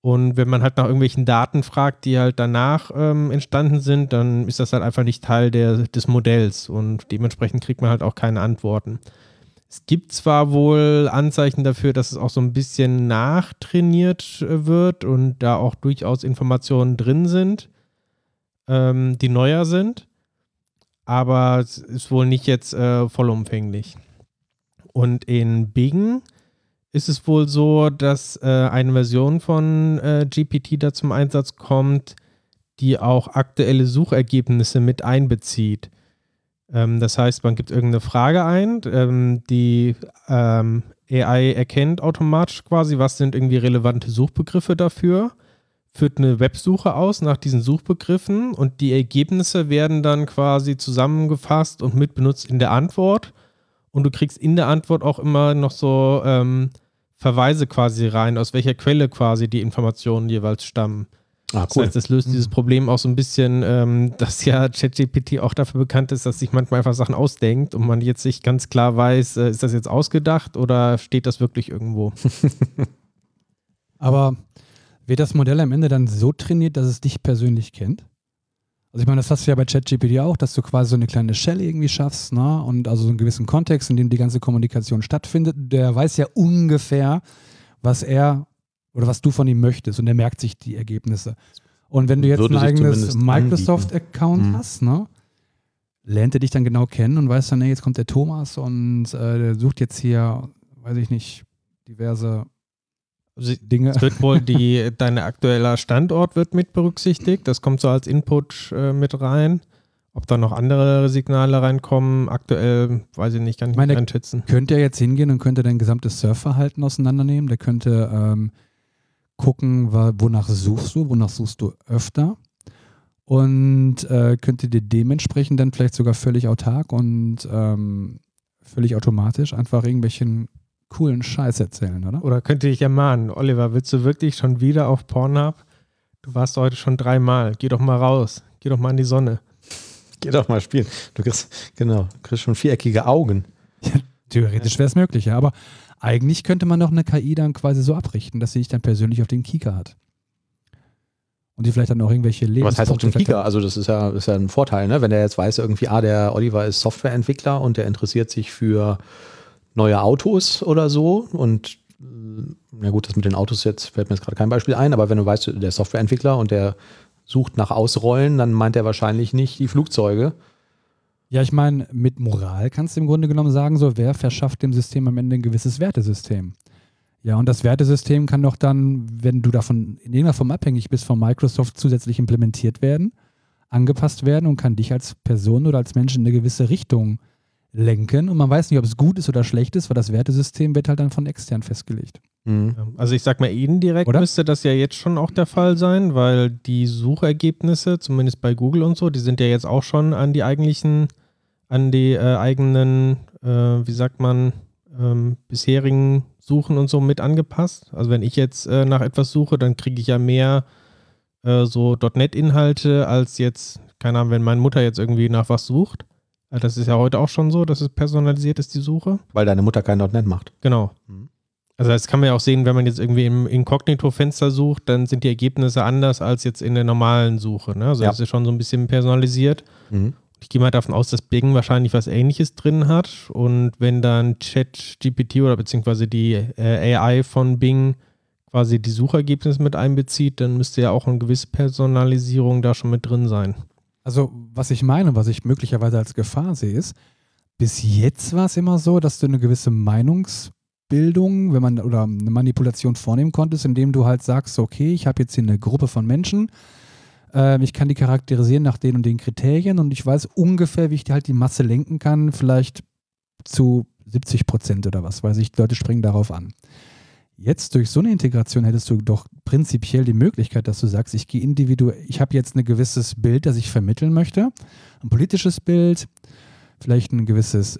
Und wenn man halt nach irgendwelchen Daten fragt, die halt danach ähm, entstanden sind, dann ist das halt einfach nicht Teil der, des Modells und dementsprechend kriegt man halt auch keine Antworten. Es gibt zwar wohl Anzeichen dafür, dass es auch so ein bisschen nachtrainiert äh, wird und da auch durchaus Informationen drin sind, ähm, die neuer sind, aber es ist wohl nicht jetzt äh, vollumfänglich. Und in Bing ist es wohl so, dass äh, eine Version von äh, GPT da zum Einsatz kommt, die auch aktuelle Suchergebnisse mit einbezieht. Ähm, das heißt, man gibt irgendeine Frage ein, ähm, die ähm, AI erkennt automatisch quasi, was sind irgendwie relevante Suchbegriffe dafür, führt eine Websuche aus nach diesen Suchbegriffen und die Ergebnisse werden dann quasi zusammengefasst und mitbenutzt in der Antwort. Und du kriegst in der Antwort auch immer noch so ähm, Verweise quasi rein, aus welcher Quelle quasi die Informationen jeweils stammen. Ah, cool. Das heißt, das löst dieses Problem auch so ein bisschen, ähm, dass ja ChatGPT auch dafür bekannt ist, dass sich manchmal einfach Sachen ausdenkt und man jetzt nicht ganz klar weiß, äh, ist das jetzt ausgedacht oder steht das wirklich irgendwo? (laughs) Aber wird das Modell am Ende dann so trainiert, dass es dich persönlich kennt? Also ich meine, das hast du ja bei ChatGPT auch, dass du quasi so eine kleine Shell irgendwie schaffst, ne? Und also so einen gewissen Kontext, in dem die ganze Kommunikation stattfindet. Der weiß ja ungefähr, was er oder was du von ihm möchtest und er merkt sich die Ergebnisse. Und wenn du jetzt ein eigenes Microsoft-Account mhm. hast, ne, lernt er dich dann genau kennen und weiß dann, ey, jetzt kommt der Thomas und äh, der sucht jetzt hier, weiß ich nicht, diverse Dinge. Es wird wohl die, dein aktueller Standort wird mit berücksichtigt. Das kommt so als Input äh, mit rein. Ob da noch andere Signale reinkommen, aktuell weiß ich nicht, kann ich Meine, nicht einschätzen. Könnte er jetzt hingehen und könnte dein gesamtes Surfverhalten auseinandernehmen. Der könnte ähm, gucken, wonach suchst du, wonach suchst du öfter und äh, könnte dir dementsprechend dann vielleicht sogar völlig autark und ähm, völlig automatisch einfach irgendwelchen coolen Scheiß erzählen, oder? Oder könnte ich ja mahnen, Oliver, willst du wirklich schon wieder auf Pornhub? Du warst heute schon dreimal. Geh doch mal raus. Geh doch mal in die Sonne. Geh doch mal spielen. Du kriegst, genau, du kriegst schon viereckige Augen. Ja, theoretisch wäre es möglich, ja. Aber eigentlich könnte man doch eine KI dann quasi so abrichten, dass sie dich dann persönlich auf den Kika hat. Und die vielleicht dann auch irgendwelche Lebens Was heißt auf dem Kika? Also das ist ja, ist ja ein Vorteil, ne? wenn der jetzt weiß, irgendwie, ah, der Oliver ist Softwareentwickler und der interessiert sich für neue Autos oder so und na gut, das mit den Autos jetzt fällt mir jetzt gerade kein Beispiel ein, aber wenn du weißt, der Softwareentwickler und der sucht nach Ausrollen, dann meint er wahrscheinlich nicht die Flugzeuge, ja, ich meine, mit Moral kannst du im Grunde genommen sagen, so wer verschafft dem System am Ende ein gewisses Wertesystem. Ja, und das Wertesystem kann doch dann, wenn du davon in irgendeiner Form abhängig bist, von Microsoft zusätzlich implementiert werden, angepasst werden und kann dich als Person oder als Mensch in eine gewisse Richtung lenken. Und man weiß nicht, ob es gut ist oder schlecht ist, weil das Wertesystem wird halt dann von extern festgelegt. Mhm. Also ich sag mal, indirekt oder? müsste das ja jetzt schon auch der Fall sein, weil die Suchergebnisse, zumindest bei Google und so, die sind ja jetzt auch schon an die eigentlichen an die äh, eigenen, äh, wie sagt man, ähm, bisherigen Suchen und so mit angepasst. Also wenn ich jetzt äh, nach etwas suche, dann kriege ich ja mehr äh, so .NET-Inhalte als jetzt, keine Ahnung, wenn meine Mutter jetzt irgendwie nach was sucht. Das ist ja heute auch schon so, dass es personalisiert ist, die Suche. Weil deine Mutter kein .NET macht. Genau. Mhm. Also das kann man ja auch sehen, wenn man jetzt irgendwie im Inkognito-Fenster sucht, dann sind die Ergebnisse anders als jetzt in der normalen Suche. Ne? Also ja. das ist schon so ein bisschen personalisiert. Mhm. Ich gehe mal davon aus, dass Bing wahrscheinlich was ähnliches drin hat. Und wenn dann ChatGPT oder beziehungsweise die äh, AI von Bing quasi die Suchergebnisse mit einbezieht, dann müsste ja auch eine gewisse Personalisierung da schon mit drin sein. Also, was ich meine, was ich möglicherweise als Gefahr sehe, ist, bis jetzt war es immer so, dass du eine gewisse Meinungsbildung, wenn man oder eine Manipulation vornehmen konntest, indem du halt sagst, okay, ich habe jetzt hier eine Gruppe von Menschen, ähm, ich kann die charakterisieren nach den und den Kriterien und ich weiß ungefähr, wie ich halt die Masse lenken kann, vielleicht zu 70 Prozent oder was weiß ich. Leute springen darauf an. Jetzt durch so eine Integration hättest du doch prinzipiell die Möglichkeit, dass du sagst, ich gehe individuell, ich habe jetzt ein gewisses Bild, das ich vermitteln möchte, ein politisches Bild, vielleicht ein gewisses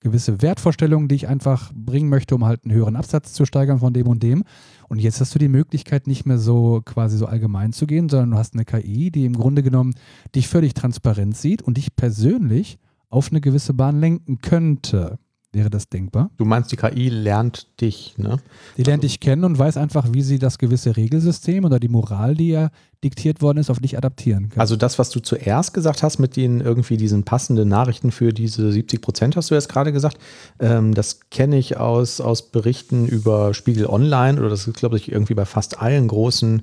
gewisse Wertvorstellungen, die ich einfach bringen möchte, um halt einen höheren Absatz zu steigern von dem und dem. Und jetzt hast du die Möglichkeit, nicht mehr so quasi so allgemein zu gehen, sondern du hast eine KI, die im Grunde genommen dich völlig transparent sieht und dich persönlich auf eine gewisse Bahn lenken könnte. Wäre das denkbar? Du meinst, die KI lernt dich, ne? Die lernt also, dich kennen und weiß einfach, wie sie das gewisse Regelsystem oder die Moral, die ja diktiert worden ist, auf dich adaptieren kann. Also das, was du zuerst gesagt hast mit den irgendwie diesen passenden Nachrichten für diese 70 Prozent, hast du jetzt gerade gesagt, ähm, das kenne ich aus, aus Berichten über Spiegel Online oder das ist, glaube ich, irgendwie bei fast allen großen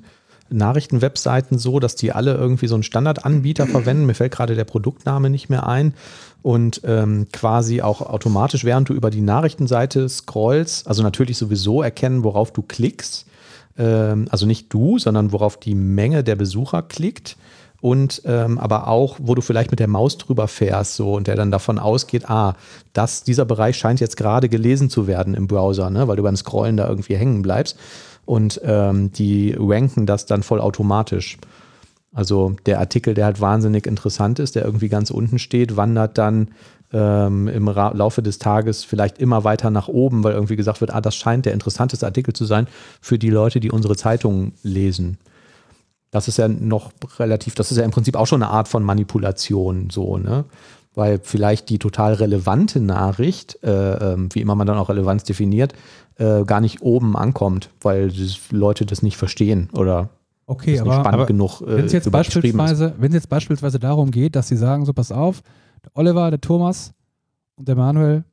Nachrichtenwebseiten so, dass die alle irgendwie so einen Standardanbieter verwenden. Mir fällt gerade der Produktname nicht mehr ein. Und ähm, quasi auch automatisch, während du über die Nachrichtenseite scrollst, also natürlich sowieso erkennen, worauf du klickst. Ähm, also nicht du, sondern worauf die Menge der Besucher klickt und ähm, aber auch, wo du vielleicht mit der Maus drüber fährst, so und der dann davon ausgeht, ah, das, dieser Bereich scheint jetzt gerade gelesen zu werden im Browser, ne, weil du beim Scrollen da irgendwie hängen bleibst. Und ähm, die ranken das dann vollautomatisch. Also der Artikel, der halt wahnsinnig interessant ist, der irgendwie ganz unten steht, wandert dann ähm, im Ra Laufe des Tages vielleicht immer weiter nach oben, weil irgendwie gesagt wird, ah, das scheint der interessanteste Artikel zu sein für die Leute, die unsere Zeitungen lesen. Das ist ja noch relativ, das ist ja im Prinzip auch schon eine Art von Manipulation, so, ne? Weil vielleicht die total relevante Nachricht, äh, äh, wie immer man dann auch Relevanz definiert, äh, gar nicht oben ankommt, weil Leute das nicht verstehen oder Okay, nicht aber, spannend aber genug wenn es jetzt, ist. beispielsweise, wenn es jetzt beispielsweise darum geht, dass sie sagen, so pass auf, der Oliver, der Thomas und der Manuel,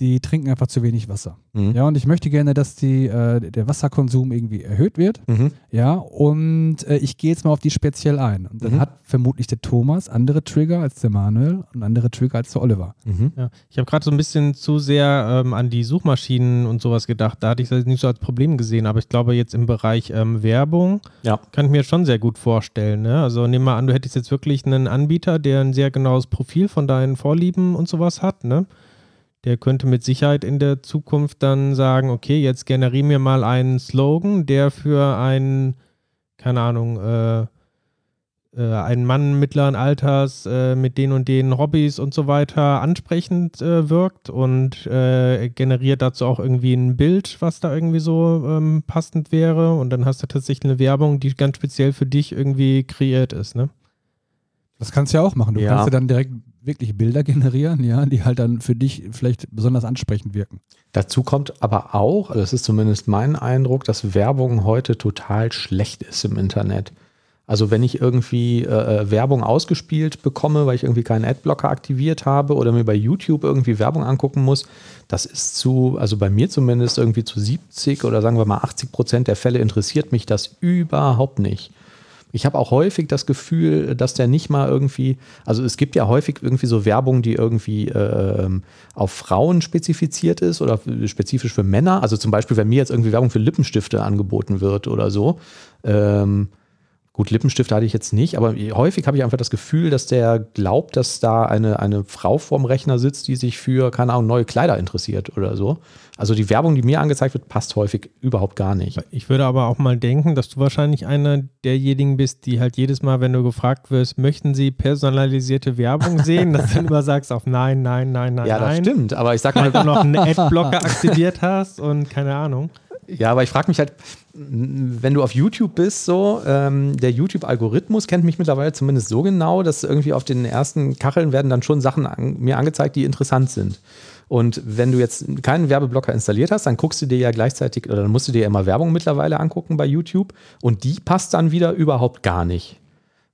die trinken einfach zu wenig Wasser. Mhm. Ja, und ich möchte gerne, dass die, äh, der Wasserkonsum irgendwie erhöht wird. Mhm. Ja, und äh, ich gehe jetzt mal auf die speziell ein. Und dann Mhm. hat vermutlich der Thomas andere Trigger als der Manuel und andere Trigger als der Oliver. Mhm. Ja, ich habe gerade so ein bisschen zu sehr ähm, an die Suchmaschinen und sowas gedacht. Da hatte ich das nicht so als Problem gesehen, aber ich glaube jetzt im Bereich ähm, Werbung Ja. kann ich mir schon sehr gut vorstellen. Ne? Also nehmen wir an, du hättest jetzt wirklich einen Anbieter, der ein sehr genaues Profil von deinen Vorlieben und sowas hat. Ne? Der könnte mit Sicherheit in der Zukunft dann sagen, okay, jetzt generier mir mal einen Slogan, der für einen, keine Ahnung, äh, äh, einen Mann mittleren Alters äh, mit den und den Hobbys und so weiter ansprechend äh, wirkt und äh, generiert dazu auch irgendwie ein Bild, was da irgendwie so ähm, passend wäre. Und dann hast du tatsächlich eine Werbung, die ganz speziell für dich irgendwie kreiert ist. Ne? Das kannst du ja auch machen. Du Ja. kannst ja dann direkt wirklich Bilder (laughs) generieren, ja, die halt dann für dich vielleicht besonders ansprechend wirken. Dazu kommt aber auch, also das ist zumindest mein Eindruck, dass Werbung heute total schlecht ist im Internet. Also wenn ich irgendwie äh, äh, Werbung ausgespielt bekomme, weil ich irgendwie keinen Adblocker aktiviert habe oder mir bei YouTube irgendwie Werbung angucken muss, das ist zu, also bei mir zumindest irgendwie zu 70 oder sagen wir mal 80 Prozent der Fälle interessiert mich das überhaupt nicht. Ich habe auch häufig das Gefühl, dass der nicht mal irgendwie, also es gibt ja häufig irgendwie so Werbung, die irgendwie ähm, auf Frauen spezifiziert ist oder spezifisch für Männer. Also zum Beispiel, wenn mir jetzt irgendwie Werbung für Lippenstifte angeboten wird oder so. Ähm, gut, Lippenstifte hatte ich jetzt nicht, aber häufig habe ich einfach das Gefühl, dass der glaubt, dass da eine, eine Frau vorm Rechner sitzt, die sich für, keine Ahnung, neue Kleider interessiert oder so. Also die Werbung, die mir angezeigt wird, passt häufig überhaupt gar nicht. Ich würde aber auch mal denken, dass du wahrscheinlich einer derjenigen bist, die halt jedes Mal, wenn du gefragt wirst, möchten sie personalisierte Werbung sehen, dass du dann immer sagst auf nein, nein, nein, nein, Ja, das nein. stimmt, aber ich sag mal, Weil du noch einen Adblocker aktiviert hast und keine Ahnung. Ja, aber ich frage mich halt, wenn du auf YouTube bist, so, ähm, der YouTube-Algorithmus kennt mich mittlerweile zumindest so genau, dass irgendwie auf den ersten Kacheln werden dann schon Sachen an, mir angezeigt, die interessant sind. Und wenn du jetzt keinen Werbeblocker installiert hast, dann guckst du dir ja gleichzeitig, oder dann musst du dir ja immer Werbung mittlerweile angucken bei YouTube und die passt dann wieder überhaupt gar nicht.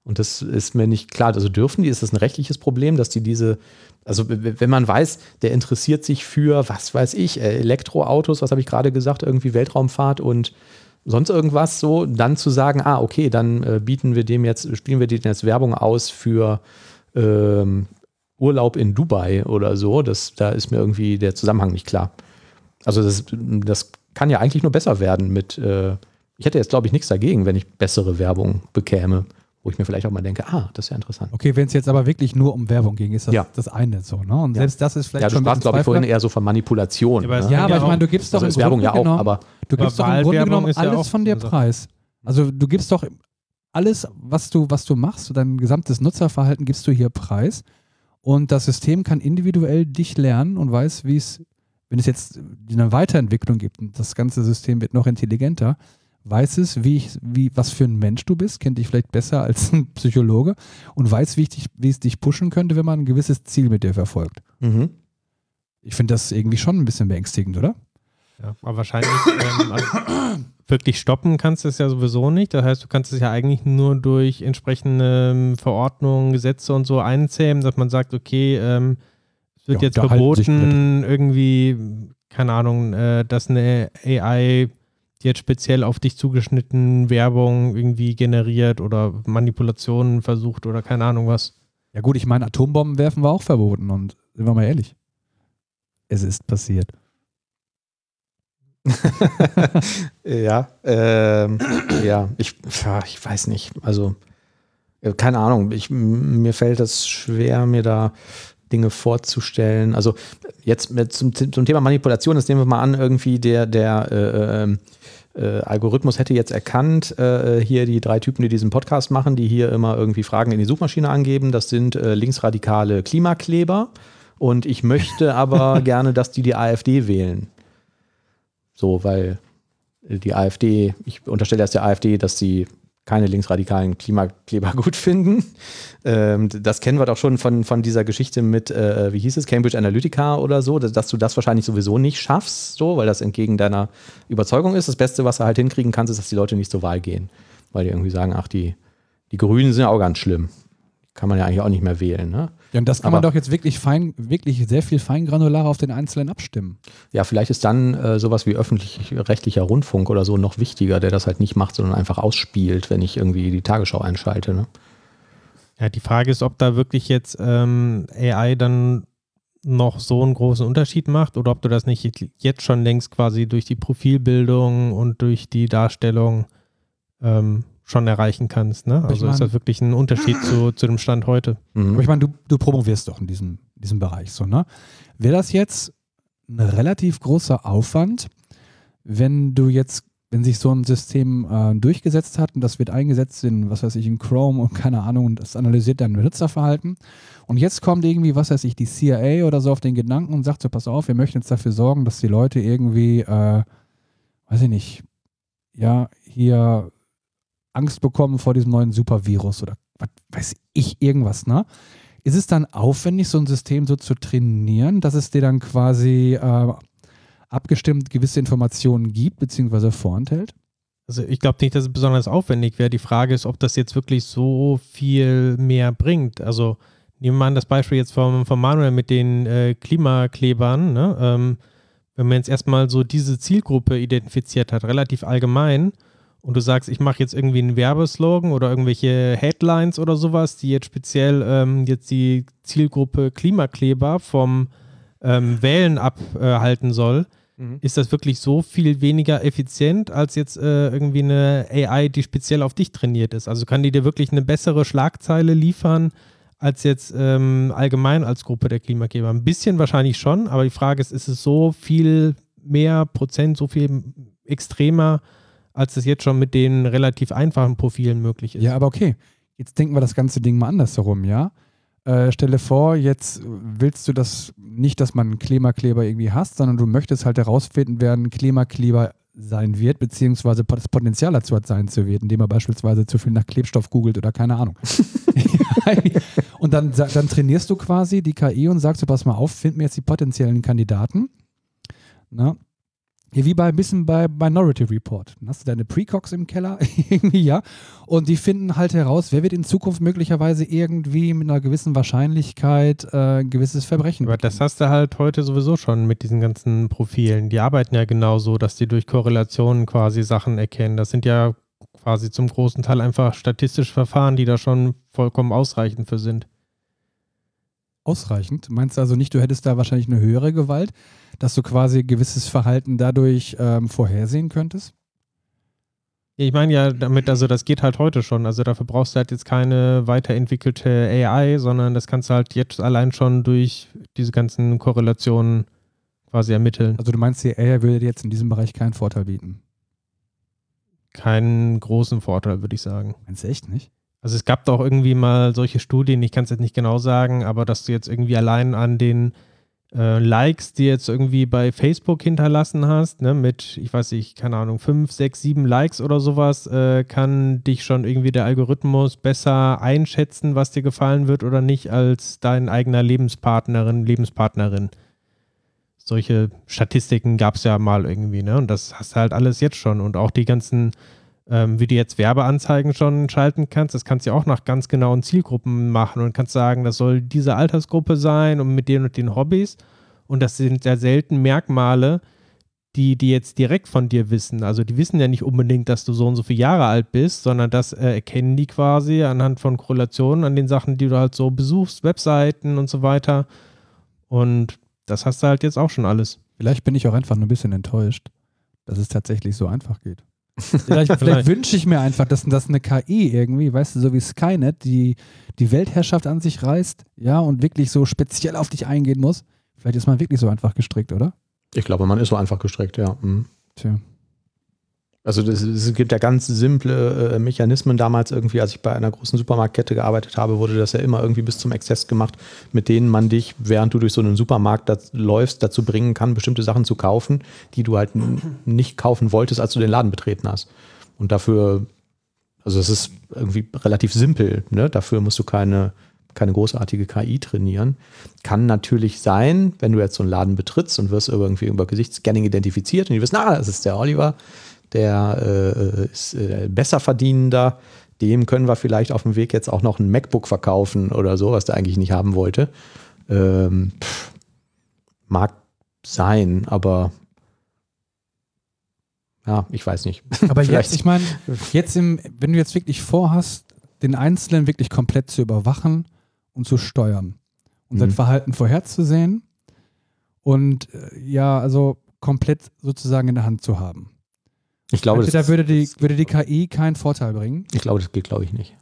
Und das ist mir nicht klar. Also dürfen die, ist das ein rechtliches Problem, dass die diese, also wenn man weiß, der interessiert sich für, was weiß ich, äh, Elektroautos, was habe ich gerade gesagt, irgendwie Weltraumfahrt und sonst irgendwas so, dann zu sagen, ah, okay, dann äh, bieten wir dem jetzt, spielen wir dem jetzt Werbung aus für ähm, Urlaub in Dubai oder so, das, da ist mir irgendwie der Zusammenhang nicht klar. Also das, das kann ja eigentlich nur besser werden mit, äh, ich hätte jetzt, glaube ich, nichts dagegen, wenn ich bessere Werbung bekäme, wo ich mir vielleicht auch mal denke, ah, das ist ja interessant. Okay, wenn es jetzt aber wirklich nur um Werbung ging, ist das Ja. das eine so, ne? Und Ja. selbst das ist vielleicht Ja, du schon sprachst, glaube ich, vorhin eher so von Manipulation. Ja, aber ne? Ja, aber ja ich meine, du gibst doch also im Werbung ja Grunde auch, genommen, aber du Aber gibst doch im Grunde genommen ja alles von dir preis. Also du gibst doch alles, was du, was du machst, dein gesamtes Nutzerverhalten gibst du hier preis. Und das System kann individuell dich lernen und weiß, wie es, wenn es jetzt eine Weiterentwicklung gibt und das ganze System wird noch intelligenter, weiß es, wie, ich, wie, was für ein Mensch du bist, kennt dich vielleicht besser als ein Psychologe und weiß, wie, ich dich, wie es dich pushen könnte, wenn man ein gewisses Ziel mit dir verfolgt. Mhm. Ich finde das irgendwie schon ein bisschen beängstigend, oder? Ja, aber wahrscheinlich ähm, also wirklich stoppen kannst du es ja sowieso nicht. Das heißt, du kannst es ja eigentlich nur durch entsprechende ähm, Verordnungen, Gesetze und so einzähmen, dass man sagt, okay, ähm, es wird Ja, jetzt verboten, irgendwie, keine Ahnung, äh, dass eine AI die jetzt speziell auf dich zugeschnitten Werbung irgendwie generiert oder Manipulationen versucht oder keine Ahnung was. Ja gut, ich meine, Atombomben werfen war auch verboten und sind wir mal ehrlich. Es ist passiert. (laughs) ja, ähm, ja, ich, ich weiß nicht. Also, äh, keine Ahnung. Ich, mir fällt es schwer, mir da Dinge vorzustellen. Also, jetzt zum, zum Thema Manipulation, das nehmen wir mal an, irgendwie der, der äh, ähm, äh, Algorithmus hätte jetzt erkannt, äh, hier die drei Typen, die diesen Podcast machen, die hier immer irgendwie Fragen in die Suchmaschine angeben, das sind äh, linksradikale Klimakleber. Und ich möchte (laughs) aber gerne, dass die die AfD wählen. So, weil die AfD, ich unterstelle erst der AfD, dass sie keine linksradikalen Klimakleber (laughs) gut finden. Ähm, das kennen wir doch schon von, von dieser Geschichte mit, äh, wie hieß es, Cambridge Analytica oder so, dass, dass, du das wahrscheinlich sowieso nicht schaffst, so, weil das entgegen deiner Überzeugung ist. Das Beste, was du halt hinkriegen kannst, ist, dass die Leute nicht zur Wahl gehen, weil die irgendwie sagen, ach, die, die Grünen sind ja auch ganz schlimm. Kann man ja eigentlich auch nicht mehr wählen. Ne? Ja, und das kann Aber, man doch jetzt wirklich fein, wirklich sehr viel feingranularer auf den Einzelnen abstimmen. Ja, vielleicht ist dann äh, sowas wie öffentlich-rechtlicher Rundfunk oder so noch wichtiger, der das halt nicht macht, sondern einfach ausspielt, wenn ich irgendwie die Tagesschau einschalte. Ne? Ja, die Frage ist, ob da wirklich jetzt ähm, AI dann noch so einen großen Unterschied macht oder ob du das nicht jetzt schon längst quasi durch die Profilbildung und durch die Darstellung ähm, schon erreichen kannst. Ne? Also mein, ist das wirklich ein Unterschied zu, zu dem Stand heute. Mhm. Aber ich meine, du, du promovierst doch in diesem, diesem Bereich so, ne? Wäre das jetzt ein relativ großer Aufwand, wenn du jetzt, wenn sich so ein System äh, durchgesetzt hat und das wird eingesetzt in, was weiß ich, in Chrome und keine Ahnung, und das analysiert dein Benutzerverhalten. Und jetzt kommt irgendwie, was weiß ich, die CIA oder so auf den Gedanken und sagt so, pass auf, wir möchten jetzt dafür sorgen, dass die Leute irgendwie, äh, weiß ich nicht, ja, hier Angst bekommen vor diesem neuen Supervirus oder was weiß ich, irgendwas, ne? Ist es dann aufwendig, so ein System so zu trainieren, dass es dir dann quasi äh, abgestimmt gewisse Informationen gibt, beziehungsweise vorenthält? Also ich glaube nicht, dass es besonders aufwendig wäre. Die Frage ist, ob das jetzt wirklich so viel mehr bringt. Also nehmen wir an das Beispiel jetzt von, von Manuel mit den äh, Klimaklebern. Ne? Ähm, wenn man jetzt erstmal so diese Zielgruppe identifiziert hat, relativ allgemein, und du sagst, ich mache jetzt irgendwie einen Werbeslogan oder irgendwelche Headlines oder sowas, die jetzt speziell ähm, jetzt die Zielgruppe Klimakleber vom ähm, Wählen abhalten soll, mhm. ist das wirklich so viel weniger effizient als jetzt äh, irgendwie eine AI, die speziell auf dich trainiert ist. Also kann die dir wirklich eine bessere Schlagzeile liefern als jetzt ähm, allgemein als Gruppe der Klimakleber. Ein bisschen wahrscheinlich schon, aber die Frage ist, ist es so viel mehr Prozent, so viel extremer, als es jetzt schon mit den relativ einfachen Profilen möglich ist. Ja, aber okay. Jetzt denken wir das ganze Ding mal andersherum, ja? Äh, stelle vor, jetzt willst du das nicht, dass man einen Klimakleber irgendwie hast, sondern du möchtest halt herausfinden, wer ein Klimakleber sein wird, beziehungsweise das Potenzial dazu hat sein zu werden, indem er beispielsweise zu viel nach Klebstoff googelt oder keine Ahnung. (laughs) (laughs) und dann, dann trainierst du quasi die KI und sagst du, pass mal auf, find mir jetzt die potenziellen Kandidaten. Na, ja, wie bei ein bisschen bei Minority Report. Dann hast du deine Precox im Keller, (laughs) irgendwie, ja. Und die finden halt heraus, wer wird in Zukunft möglicherweise irgendwie mit einer gewissen Wahrscheinlichkeit äh, ein gewisses Verbrechen. Aber das hast du halt heute sowieso schon mit diesen ganzen Profilen. Die arbeiten ja genauso, dass die durch Korrelationen quasi Sachen erkennen. Das sind ja quasi zum großen Teil einfach statistische Verfahren, die da schon vollkommen ausreichend für sind. Ausreichend? Meinst du also nicht, du hättest da wahrscheinlich eine höhere Gewalt? dass du quasi gewisses Verhalten dadurch ähm, vorhersehen könntest? Ich meine ja damit, also das geht halt heute schon. Also dafür brauchst du halt jetzt keine weiterentwickelte AI, sondern das kannst du halt jetzt allein schon durch diese ganzen Korrelationen quasi ermitteln. Also du meinst, die AI würde dir jetzt in diesem Bereich keinen Vorteil bieten? Keinen großen Vorteil, würde ich sagen. Meinst du echt nicht? Also es gab doch irgendwie mal solche Studien, ich kann es jetzt nicht genau sagen, aber dass du jetzt irgendwie allein an den äh, Likes, die jetzt irgendwie bei Facebook hinterlassen hast, ne, mit, ich weiß nicht, keine Ahnung, 5, 6, 7 Likes oder sowas, äh, kann dich schon irgendwie der Algorithmus besser einschätzen, was dir gefallen wird oder nicht, als dein eigener Lebenspartnerin, Lebenspartnerin. Solche Statistiken gab es ja mal irgendwie, ne? Und das hast du halt alles jetzt schon. Und auch die ganzen ähm, wie du jetzt Werbeanzeigen schon schalten kannst. Das kannst du ja auch nach ganz genauen Zielgruppen machen und kannst sagen, das soll diese Altersgruppe sein und mit den und den Hobbys. Und das sind sehr selten Merkmale, die, die jetzt direkt von dir wissen, also die wissen ja nicht unbedingt, dass du so und so viele Jahre alt bist, sondern das äh, erkennen die quasi anhand von Korrelationen an den Sachen, die du halt so besuchst, Webseiten und so weiter. Und das hast du halt jetzt auch schon alles. Vielleicht bin ich auch einfach nur ein bisschen enttäuscht, dass es tatsächlich so einfach geht. Vielleicht, vielleicht wünsche ich mir einfach, dass, dass eine KI irgendwie, weißt du, so wie Skynet, die die Weltherrschaft an sich reißt, ja, und wirklich so speziell auf dich eingehen muss. Vielleicht ist man wirklich so einfach gestrickt, oder? Ich glaube, man ist so einfach gestrickt, ja. Mhm. Tja. Also es gibt ja ganz simple äh, Mechanismen. Damals irgendwie, als ich bei einer großen Supermarktkette gearbeitet habe, wurde das ja immer irgendwie bis zum Exzess gemacht, mit denen man dich, während du durch so einen Supermarkt das, läufst, dazu bringen kann, bestimmte Sachen zu kaufen, die du halt nicht kaufen wolltest, als du den Laden betreten hast. Und dafür, also es ist irgendwie relativ simpel, ne? Dafür musst du keine, keine großartige KI trainieren. Kann natürlich sein, wenn du jetzt so einen Laden betrittst und wirst irgendwie über Gesichtsscanning identifiziert und die wissen, ah, das ist der Oliver, der äh, ist äh, besser verdienender. Dem können wir vielleicht auf dem Weg jetzt auch noch ein MacBook verkaufen oder so, was der eigentlich nicht haben wollte. Ähm, pff, mag sein, aber ja, ich weiß nicht. (laughs) Aber jetzt, ich meine, jetzt im, wenn du jetzt wirklich vorhast, den Einzelnen wirklich komplett zu überwachen und zu steuern und Mhm. sein Verhalten vorherzusehen und äh, ja, also komplett sozusagen in der Hand zu haben. Ich glaube, das, da würde die, würde die KI keinen Vorteil bringen. ich glaube, das geht, glaube ich, nicht.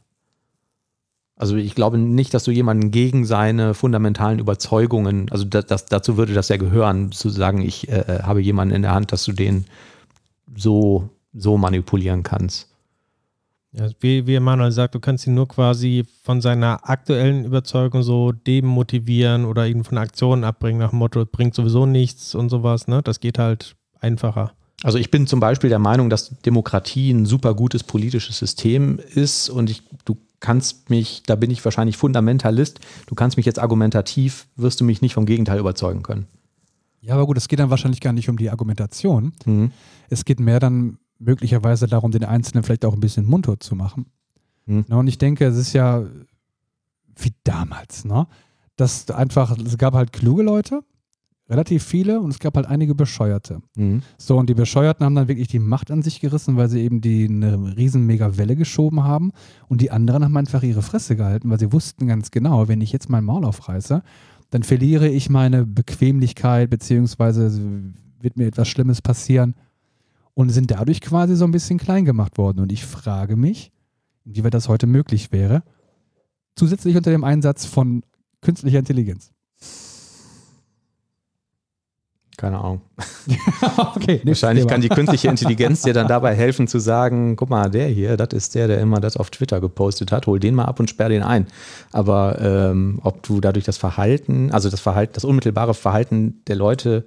Also ich glaube nicht, dass du jemanden gegen seine fundamentalen Überzeugungen, also das, das, dazu würde das ja gehören, zu sagen, ich äh, habe jemanden in der Hand, dass du den so, so manipulieren kannst. Ja, wie, wie Emanuel sagt, du kannst ihn nur quasi von seiner aktuellen Überzeugung so demotivieren oder ihn von Aktionen abbringen nach dem Motto, bringt sowieso nichts und sowas, ne? Das geht halt einfacher. Also ich bin zum Beispiel der Meinung, dass Demokratie ein super gutes politisches System ist und ich, du kannst mich, da bin ich wahrscheinlich Fundamentalist, du kannst mich jetzt argumentativ, wirst du mich nicht vom Gegenteil überzeugen können. Ja, aber gut, es geht dann wahrscheinlich gar nicht um die Argumentation. Es geht mehr dann möglicherweise darum, den Einzelnen vielleicht auch ein bisschen mundtot zu machen. Hm. Ne, und ich denke, es ist ja wie damals, ne? Dass einfach, es gab halt kluge Leute, relativ viele, und es gab halt einige Bescheuerte. Mhm. So, und die Bescheuerten haben dann wirklich die Macht an sich gerissen, weil sie eben die eine riesen mega Welle geschoben haben. Und die anderen haben einfach ihre Fresse gehalten, weil sie wussten ganz genau, wenn ich jetzt mein Maul aufreiße, dann verliere ich meine Bequemlichkeit, beziehungsweise wird mir etwas Schlimmes passieren. Und sind dadurch quasi so ein bisschen klein gemacht worden. Und ich frage mich, inwieweit das heute möglich wäre, zusätzlich unter dem Einsatz von künstlicher Intelligenz. Keine Ahnung. (laughs) okay, Wahrscheinlich kann die künstliche Intelligenz dir dann dabei helfen zu sagen, guck mal, der hier, das ist der, der immer das auf Twitter gepostet hat, hol den mal ab und sperr den ein. Aber ähm, ob du dadurch das Verhalten, also das Verhalten, das unmittelbare Verhalten der Leute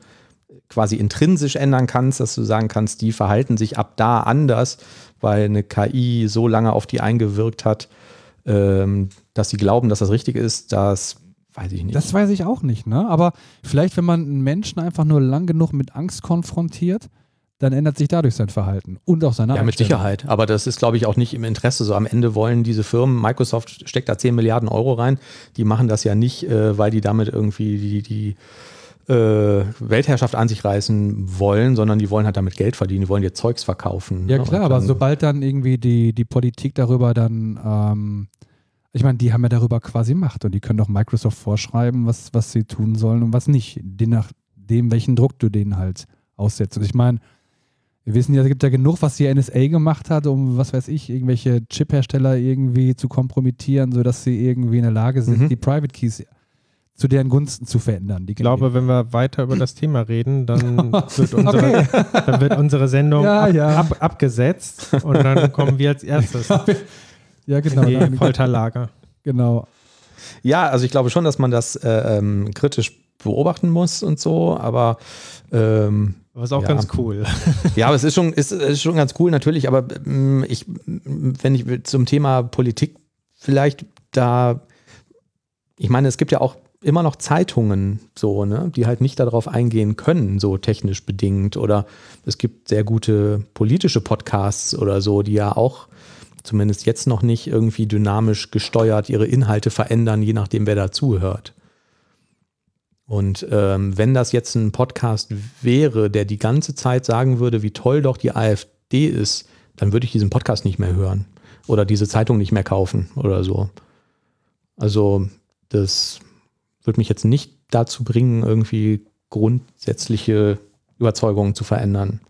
quasi intrinsisch ändern kannst, dass du sagen kannst, die verhalten sich ab da anders, weil eine KI so lange auf die eingewirkt hat, ähm, dass sie glauben, dass das richtig ist, das weiß ich nicht. Das weiß ich auch nicht, ne? Aber vielleicht, wenn man einen Menschen einfach nur lang genug mit Angst konfrontiert, dann ändert sich dadurch sein Verhalten und auch seine Ja, mit. Sicherheit. Aber das ist, glaube ich, auch nicht im Interesse. So am Ende wollen diese Firmen, Microsoft steckt da 10 Milliarden Euro rein, die machen das ja nicht, äh, weil die damit irgendwie die, die äh, Weltherrschaft an sich reißen wollen, sondern die wollen halt damit Geld verdienen, die wollen ihr Zeugs verkaufen. Ja ne? klar, aber sobald dann irgendwie die, die Politik darüber dann, ähm, ich meine, die haben ja darüber quasi Macht und die können doch Microsoft vorschreiben, was, was sie tun sollen und was nicht, je nachdem, welchen Druck du denen halt aussetzt. Und ich meine, wir wissen ja, es gibt ja genug, was die NSA gemacht hat, um, was weiß ich, irgendwelche Chip-Hersteller irgendwie zu kompromittieren, sodass sie irgendwie in der Lage sind, Mhm. die Private Keys zu deren Gunsten zu verändern. Ich glaube, wenn wir weiter über das Thema reden, dann (laughs) wird unsere, dann wird unsere Sendung Ja, ab, ja. Ab, abgesetzt und dann kommen wir als (laughs) erstes ja, genau. die Folterlager. genau. Ja, also ich glaube schon, dass man das äh, ähm, kritisch beobachten muss und so, aber ähm, Aber ist auch Ja. ganz cool. (laughs) Ja, aber es ist schon, ist, ist schon ganz cool natürlich, aber ähm, ich, wenn ich zum Thema Politik vielleicht da, ich meine, es gibt ja auch immer noch Zeitungen so, ne, die halt nicht darauf eingehen können, so technisch bedingt. Oder es gibt sehr gute politische Podcasts oder so, die ja auch zumindest jetzt noch nicht irgendwie dynamisch gesteuert ihre Inhalte verändern, je nachdem, wer da zuhört. Und ähm, wenn das jetzt ein Podcast wäre, der die ganze Zeit sagen würde, wie toll doch die AfD ist, dann würde ich diesen Podcast nicht mehr hören oder diese Zeitung nicht mehr kaufen oder so. Also das würde mich jetzt nicht dazu bringen, irgendwie grundsätzliche Überzeugungen zu verändern.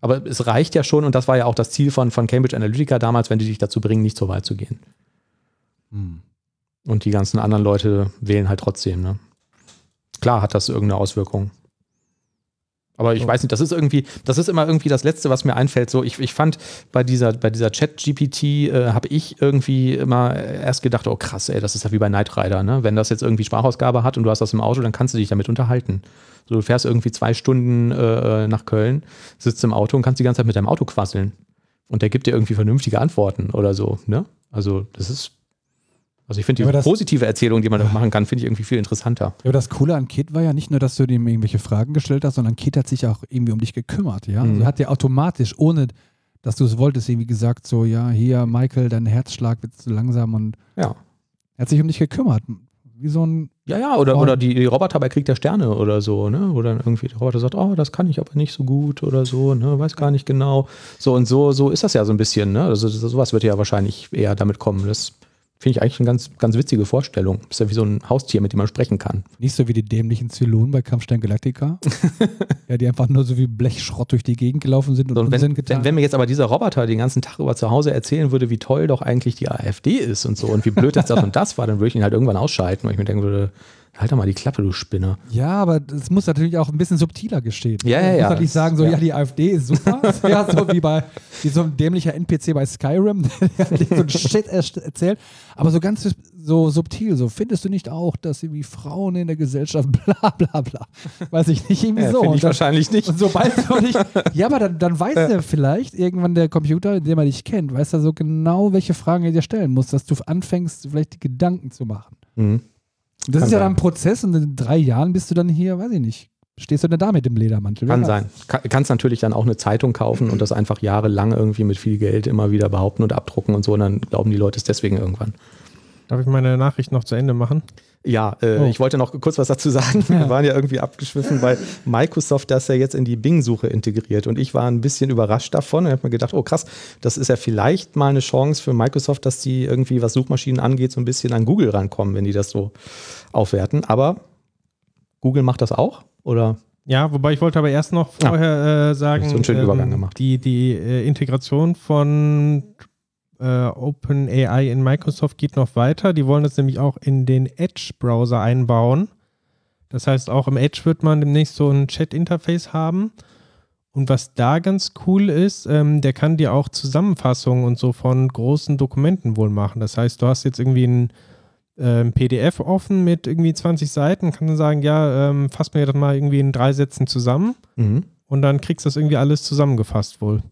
Aber es reicht ja schon, und das war ja auch das Ziel von, von Cambridge Analytica damals, wenn die dich dazu bringen, nicht so weit zu gehen. Hm. Und die ganzen anderen Leute wählen halt trotzdem. Ne? Klar hat das irgendeine Auswirkung. Aber ich weiß nicht, das ist irgendwie, das ist immer irgendwie das Letzte, was mir einfällt. So, ich, ich fand bei dieser, bei dieser Chat-GPT äh, habe ich irgendwie immer erst gedacht, oh krass, ey, das ist ja wie bei Knight Rider, ne? Wenn das jetzt irgendwie Sprachausgabe hat und du hast das im Auto, dann kannst du dich damit unterhalten. So, du fährst irgendwie zwei Stunden äh, nach Köln, sitzt im Auto und kannst die ganze Zeit mit deinem Auto quasseln. Und der gibt dir irgendwie vernünftige Antworten oder so, ne? Also, das ist. Also ich finde Ja, die positive Erzählung, die man da machen kann, finde ich irgendwie viel interessanter. Ja, aber das Coole an Kit war ja nicht nur, dass du ihm irgendwelche Fragen gestellt hast, sondern Kit hat sich auch irgendwie um dich gekümmert, ja. Mhm. Also hat dir automatisch, ohne dass du es wolltest, irgendwie gesagt, so, ja, hier, Michael, dein Herzschlag wird zu langsam und Ja. er hat sich um dich gekümmert. Wie so ein, Ja, ja, oder, oder die, die Roboter bei Krieg der Sterne oder so, ne? Wo dann irgendwie der Roboter sagt, oh, das kann ich aber nicht so gut oder so, ne? Weiß gar nicht genau. So und so, so ist das ja so ein bisschen, ne? Also so- sowas wird ja wahrscheinlich eher damit kommen. Das finde ich eigentlich eine ganz, ganz witzige Vorstellung. Ist ja wie so ein Haustier, mit dem man sprechen kann. nicht so wie die dämlichen Zylonen bei Kampfstein Galactica, (laughs) ja, die einfach nur so wie Blechschrott durch die Gegend gelaufen sind und, So, und wenn, getan wenn, mir jetzt aber dieser Roboter den ganzen Tag über zu Hause erzählen würde, wie toll doch eigentlich die AfD ist und so und wie blöd jetzt das (laughs) und das war, dann würde ich ihn halt irgendwann ausschalten, weil ich mir denken würde, halt doch mal die Klappe, du Spinner. Ja, aber das muss natürlich auch ein bisschen subtiler geschehen. Ja, ja, ja. musst halt nicht sagen, so, Ja. ja, die AfD ist super. (laughs) (laughs) ja, so wie bei wie so ein dämlicher NPC bei Skyrim, (laughs) der dir so ein Shit er- erzählt. Aber so ganz so subtil, so findest du nicht auch, dass irgendwie Frauen in der Gesellschaft bla bla bla. Weiß ich nicht, irgendwie Ja, so. Und ich dann- wahrscheinlich nicht. und sobald du nicht, ja, aber dann, dann weiß er vielleicht irgendwann der Computer, in dem er dich kennt, weiß er so genau, welche Fragen er dir stellen muss, dass du anfängst, vielleicht die Gedanken zu machen. Mhm. Das Kann ist ja sein. dann ein Prozess und in drei Jahren bist du dann hier, weiß ich nicht, stehst du dann da mit dem Ledermantel. Kann sein. Ka- kannst natürlich dann auch eine Zeitung kaufen und das einfach jahrelang irgendwie mit viel Geld immer wieder behaupten und abdrucken und so und dann glauben die Leute es deswegen irgendwann. Darf ich meine Nachricht noch zu Ende machen? Ja, äh, Oh. ich wollte noch kurz was dazu sagen. Wir waren ja irgendwie abgeschwiffen, weil Microsoft das ja jetzt in die Bing-Suche integriert und ich war ein bisschen überrascht davon und habe mir gedacht, oh krass, das ist ja vielleicht mal eine Chance für Microsoft, dass die irgendwie, was Suchmaschinen angeht, so ein bisschen an Google rankommen, wenn die das so aufwerten. Aber Google macht das auch? Oder? Ja, wobei ich wollte aber erst noch Ja. vorher äh, sagen, du einen schönen Übergang gemacht. die, die äh, Integration von äh, OpenAI in Microsoft geht noch weiter. Die wollen das nämlich auch in den Edge-Browser einbauen. Das heißt, auch im Edge wird man demnächst so ein Chat-Interface haben. Und was da ganz cool ist, ähm, der kann dir auch Zusammenfassungen und so von großen Dokumenten wohl machen. Das heißt, du hast jetzt irgendwie ein ähm, PDF offen mit irgendwie 20 Seiten, kann dann sagen, ja, ähm, fass mir das mal irgendwie in drei Sätzen zusammen Mhm. und dann kriegst du das irgendwie alles zusammengefasst wohl.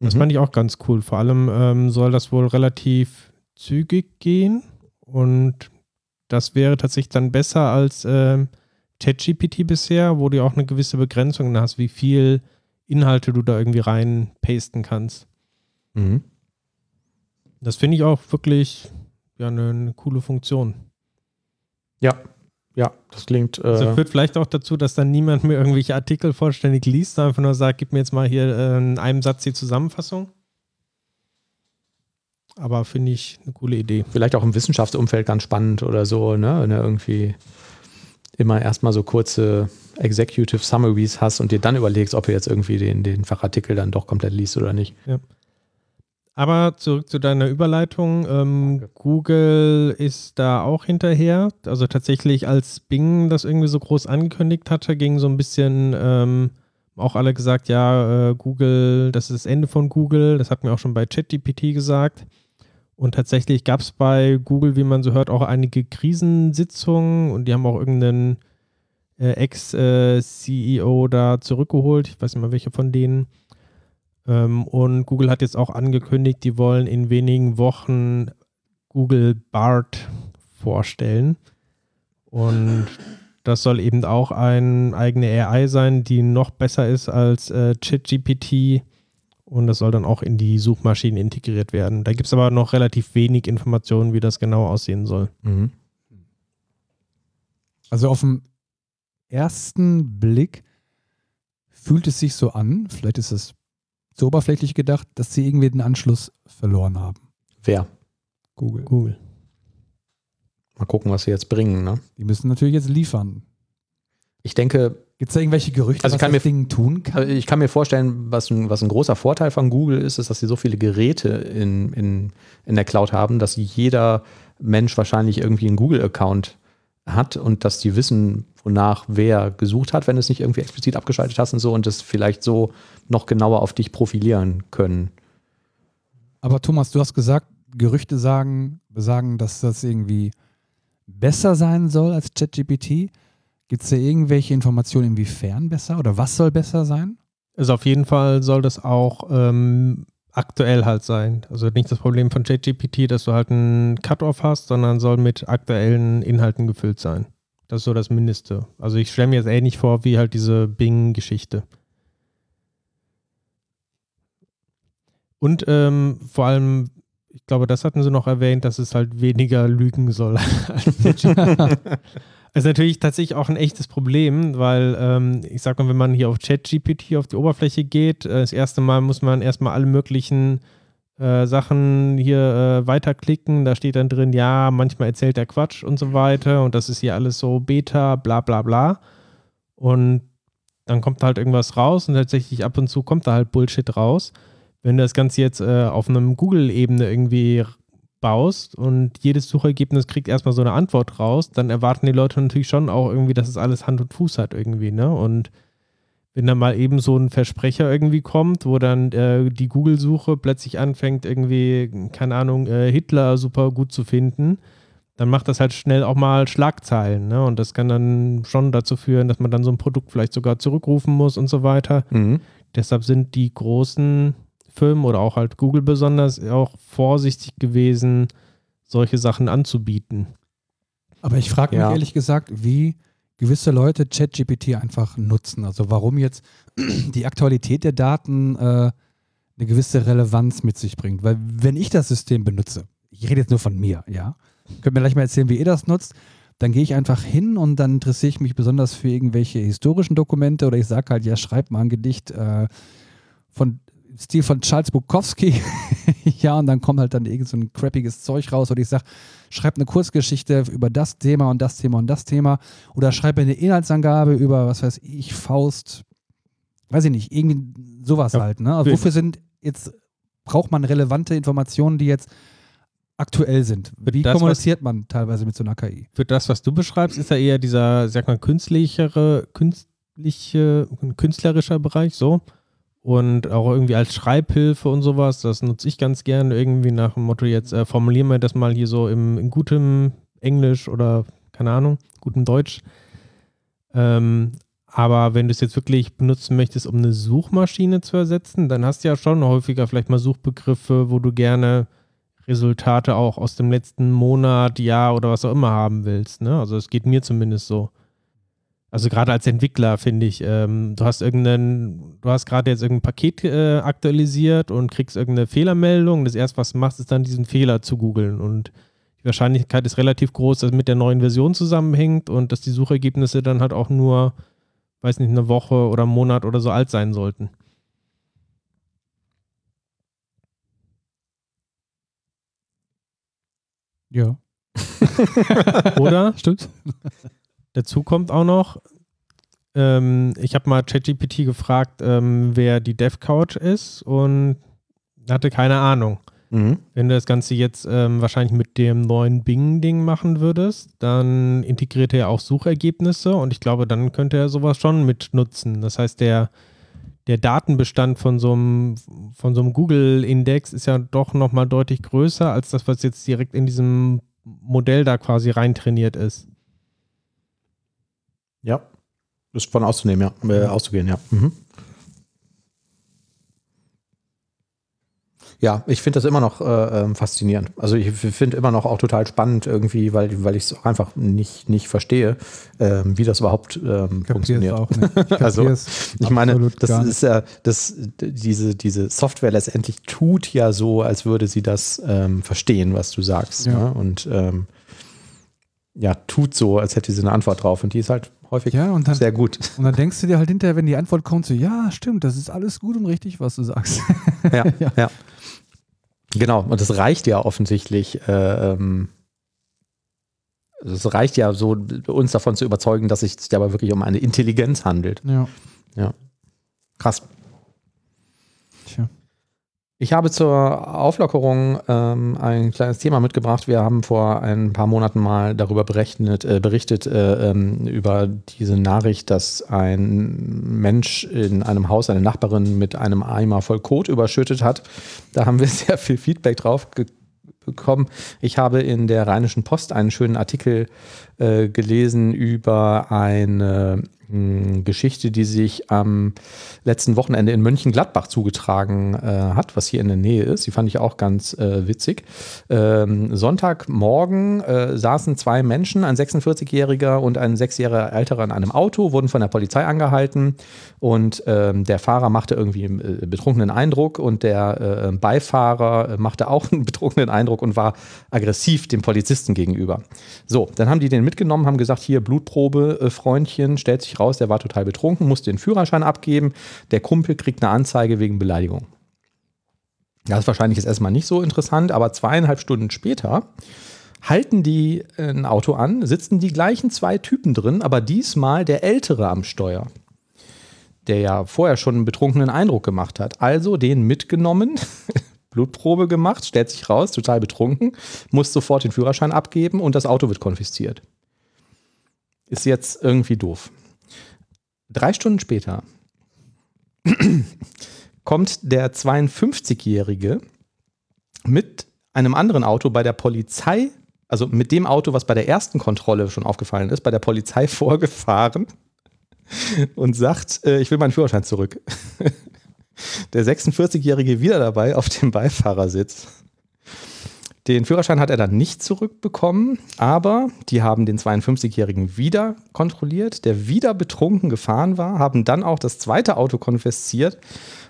Das Mhm. fand ich auch ganz cool. Vor allem ähm, soll das wohl relativ zügig gehen und das wäre tatsächlich dann besser als ähm, ChatGPT bisher, wo du auch eine gewisse Begrenzung hast, wie viel Inhalte du da irgendwie rein pasten kannst. Mhm. Das finde ich auch wirklich ja, eine, eine coole Funktion. Ja, ja, das klingt. Äh, Also führt vielleicht auch dazu, dass dann niemand mehr irgendwelche Artikel vollständig liest, sondern einfach nur sagt, gib mir jetzt mal hier äh, in einem Satz die Zusammenfassung. Aber finde ich eine coole Idee. vielleicht auch im Wissenschaftsumfeld ganz spannend oder so, ne? Wenn du irgendwie immer erstmal so kurze Executive Summaries hast und dir dann überlegst, ob du jetzt irgendwie den, den Fachartikel dann doch komplett liest oder nicht. Aber zurück zu deiner Überleitung. Ähm, Google ist da auch hinterher. Also tatsächlich, als Bing das irgendwie so groß angekündigt hatte, ging so ein bisschen ähm, auch alle gesagt, ja, äh, Google, das ist das Ende von Google. Das hat mir auch schon bei ChatGPT gesagt. Und tatsächlich gab es bei Google, wie man so hört, auch einige Krisensitzungen und die haben auch irgendeinen äh, Ex-CEO da zurückgeholt. Ich weiß nicht mal, welche von denen. Ähm, und Google hat jetzt auch angekündigt, die wollen in wenigen Wochen Google Bart vorstellen. Und das soll eben auch eine eigene AI sein, die noch besser ist als äh, ChatGPT. Und das soll dann auch in die Suchmaschinen integriert werden. Da gibt es aber noch relativ wenig Informationen, wie das genau aussehen soll. Mhm. Also auf den ersten Blick fühlt es sich so an, vielleicht ist es zu oberflächlich gedacht, dass sie irgendwie den Anschluss verloren haben. Wer? Google. Google. Mal gucken, was sie jetzt bringen. Ne? Die müssen natürlich jetzt liefern. Ich denke, Gibt es da irgendwelche Gerüchte, Also ich was kann das mir- Ding tun kann? Ich kann mir vorstellen, was ein, was ein großer Vorteil von Google ist, ist, dass sie so viele Geräte in, in, in der Cloud haben, dass jeder Mensch wahrscheinlich irgendwie einen Google-Account hat und dass die wissen, wonach wer gesucht hat, wenn du es nicht irgendwie explizit abgeschaltet hast und so und das vielleicht so noch genauer auf dich profilieren können. Aber Thomas, du hast gesagt, Gerüchte sagen, besagen, dass das irgendwie besser sein soll als ChatGPT. Gibt es da irgendwelche Informationen, inwiefern besser oder was soll besser sein? Also auf jeden Fall soll das auch ähm, aktuell halt sein. Also nicht das Problem von ChatGPT, dass du halt einen Cut-Off hast, sondern soll mit aktuellen Inhalten gefüllt sein. Das ist so das Mindeste. Also ich stelle mir jetzt ähnlich vor wie halt diese Bing-Geschichte. Und ähm, vor allem, ich glaube, das hatten sie noch erwähnt, dass es halt weniger lügen soll. Das (laughs) ist natürlich tatsächlich auch ein echtes Problem, weil ähm, ich sag mal, wenn man hier auf ChatGPT auf die Oberfläche geht, äh, das erste Mal muss man erstmal alle möglichen äh, Sachen hier äh, weiterklicken. Da steht dann drin, ja, manchmal erzählt er Quatsch und so weiter und das ist hier alles so Beta, bla bla bla. Und dann kommt halt irgendwas raus und tatsächlich ab und zu kommt da halt Bullshit raus. Wenn du das Ganze jetzt äh, auf einem Google-Ebene irgendwie baust und jedes Suchergebnis kriegt erstmal so eine Antwort raus, dann erwarten die Leute natürlich schon auch irgendwie, dass es alles Hand und Fuß hat irgendwie, ne? Und wenn dann mal eben so ein Versprecher irgendwie kommt, wo dann äh, die Google-Suche plötzlich anfängt, irgendwie, keine Ahnung, äh, Hitler super gut zu finden, dann macht das halt schnell auch mal Schlagzeilen, ne? Und das kann dann schon dazu führen, dass man dann so ein Produkt vielleicht sogar zurückrufen muss und so weiter. Mhm. Deshalb sind die großen Firmen oder auch halt Google besonders auch vorsichtig gewesen, solche Sachen anzubieten. Aber ich frage mich Ja. ehrlich gesagt, wie gewisse Leute ChatGPT einfach nutzen. Also warum jetzt (clears throat) die Aktualität der Daten äh, eine gewisse Relevanz mit sich bringt. Weil wenn ich das System benutze, ich rede jetzt nur von mir, ja, könnt mir gleich mal erzählen, wie ihr das nutzt, dann gehe ich einfach hin und dann interessiere ich mich besonders für irgendwelche historischen Dokumente oder ich sage halt, ja, schreib mal ein Gedicht äh, von Stil von Charles Bukowski. (laughs) ja, und dann kommt halt dann irgend so ein crappiges Zeug raus oder ich sage, schreib eine Kurzgeschichte über das Thema und das Thema und das Thema oder schreib eine Inhaltsangabe über, was weiß ich, Faust, weiß ich nicht, irgendwie sowas Ja, halt. Ne? Also wofür sind jetzt, braucht man relevante Informationen, die jetzt aktuell sind? Wie das, kommuniziert man teilweise mit so einer KI? Für das, was du beschreibst, ist ja eher dieser, sag mal, künstlichere, künstliche, künstlerischer Bereich so. Und auch irgendwie als Schreibhilfe und sowas, das nutze ich ganz gerne irgendwie nach dem Motto, jetzt äh, formulieren wir das mal hier so im, in gutem Englisch oder, keine Ahnung, gutem Deutsch. Ähm, aber wenn du es jetzt wirklich benutzen möchtest, um eine Suchmaschine zu ersetzen, dann hast du ja schon häufiger vielleicht mal Suchbegriffe, wo du gerne Resultate auch aus dem letzten Monat, Jahr oder was auch immer haben willst. Ne? Also es geht mir zumindest so. Also gerade als Entwickler finde ich, ähm, du hast irgendeinen, du hast gerade jetzt irgendein Paket äh, aktualisiert und kriegst irgendeine Fehlermeldung. Das erste, was du machst, ist dann diesen Fehler zu googeln. Und die Wahrscheinlichkeit ist relativ groß, dass es mit der neuen Version zusammenhängt und dass die Suchergebnisse dann halt auch nur, weiß nicht, eine Woche oder einen Monat oder so alt sein sollten. Ja. (laughs) Oder? Stimmt. (laughs) Dazu kommt auch noch, ähm, ich habe mal ChatGPT gefragt, ähm, wer die DevCouch ist und hatte keine Ahnung. Mhm. Wenn du das Ganze jetzt ähm, wahrscheinlich mit dem neuen Bing-Ding machen würdest, dann integriert er auch Suchergebnisse und ich glaube, dann könnte er sowas schon mit nutzen. Das heißt, der, der Datenbestand von so einem, von so einem Google-Index ist ja doch nochmal deutlich größer als das, was jetzt direkt in diesem Modell da quasi reintrainiert ist. Ja. Ist von auszunehmen, ja. Äh, auszugehen, ja. Mhm. Ja, ich finde das immer noch äh, ähm, faszinierend. Also ich finde immer noch auch total spannend irgendwie, weil, weil ich es auch einfach nicht, nicht verstehe, ähm, wie das überhaupt ähm, funktioniert. auch nicht. Ich (laughs) Also, Ich meine, das ist ja, das, diese, diese Software letztendlich tut ja so, als würde sie das ähm, verstehen, was du sagst. Ja. Ne? Und ähm, ja, tut so, als hätte sie eine Antwort drauf. Und die ist halt häufig Ja, und dann, sehr gut. und dann denkst du dir halt hinterher, wenn die Antwort kommt, so, ja, stimmt, das ist alles gut und richtig, was du sagst. ja, (laughs) ja. Genau, und das reicht ja offensichtlich. Äh, ähm, es reicht ja so, uns davon zu überzeugen, dass es sich dabei wirklich um eine Intelligenz handelt. Ja. Krass. Tja. Ich habe zur Auflockerung ähm, ein kleines Thema mitgebracht. Wir haben vor ein paar Monaten mal darüber berechnet, äh, berichtet, äh, ähm, über diese Nachricht, dass ein Mensch in einem Haus eine Nachbarin mit einem Eimer voll Kot überschüttet hat. Da haben wir (laughs) sehr viel Feedback drauf bekommen. Ich habe in der Rheinischen Post einen schönen Artikel äh, gelesen über eine Geschichte, die sich am letzten Wochenende in Mönchengladbach zugetragen äh, hat, was hier in der Nähe ist. Die fand ich auch ganz äh, witzig. Ähm, Sonntagmorgen äh, saßen zwei Menschen, ein 46-Jähriger und ein sechs Jahre älterer in einem Auto, wurden von der Polizei angehalten und ähm, der Fahrer machte irgendwie einen äh, betrunkenen Eindruck und der äh, Beifahrer machte auch einen (laughs) betrunkenen Eindruck und war aggressiv dem Polizisten gegenüber. So, dann haben die den mitgenommen, haben gesagt, hier Blutprobe, äh, Freundchen, stellt sich raus, der war total betrunken, musste den Führerschein abgeben. Der Kumpel kriegt eine Anzeige wegen Beleidigung. Das ist wahrscheinlich jetzt erstmal nicht so interessant, aber zweieinhalb Stunden später halten die ein Auto an, sitzen die gleichen zwei Typen drin, aber diesmal der Ältere am Steuer, der ja vorher schon einen betrunkenen Eindruck gemacht hat. Also den mitgenommen, (laughs) Blutprobe gemacht, stellt sich raus, total betrunken, muss sofort den Führerschein abgeben und das Auto wird konfisziert. Ist jetzt irgendwie doof. Drei Stunden später (clears throat) kommt der 52-Jährige mit einem anderen Auto bei der Polizei, also mit dem Auto, was bei der ersten Kontrolle schon aufgefallen ist, bei der Polizei (laughs) vorgefahren und sagt, äh, ich will meinen Führerschein zurück. (laughs) Der 46-Jährige wieder dabei auf dem Beifahrersitz. Den Führerschein hat er dann nicht zurückbekommen, aber die haben den 52-Jährigen wieder kontrolliert, der wieder betrunken gefahren war, haben dann auch das zweite Auto konfisziert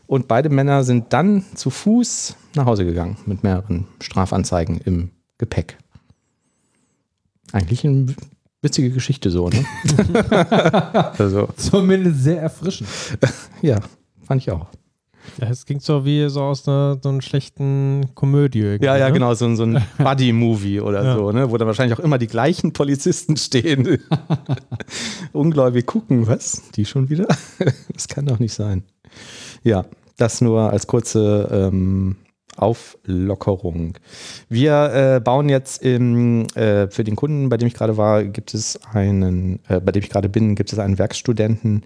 und beide Männer sind dann zu Fuß nach Hause gegangen mit mehreren Strafanzeigen im Gepäck. Eigentlich eine witzige Geschichte so, ne? (laughs) (laughs) also, Zumindest sehr erfrischend. ja, fand ich auch. Es klingt so wie so aus einer so einer schlechten Komödie. Ja, ja, ne? genau, so, so ein (laughs) Buddy-Movie oder Ja. so, ne? wo dann wahrscheinlich auch immer die gleichen Polizisten stehen. (laughs) Ungläubig gucken, was? Die schon wieder? (laughs) das kann doch nicht sein. Ja, das nur als kurze ähm, Auflockerung. Wir äh, bauen jetzt im, äh, für den Kunden, bei dem ich gerade war, gibt es einen, äh, bei dem ich gerade bin, gibt es einen Werkstudenten,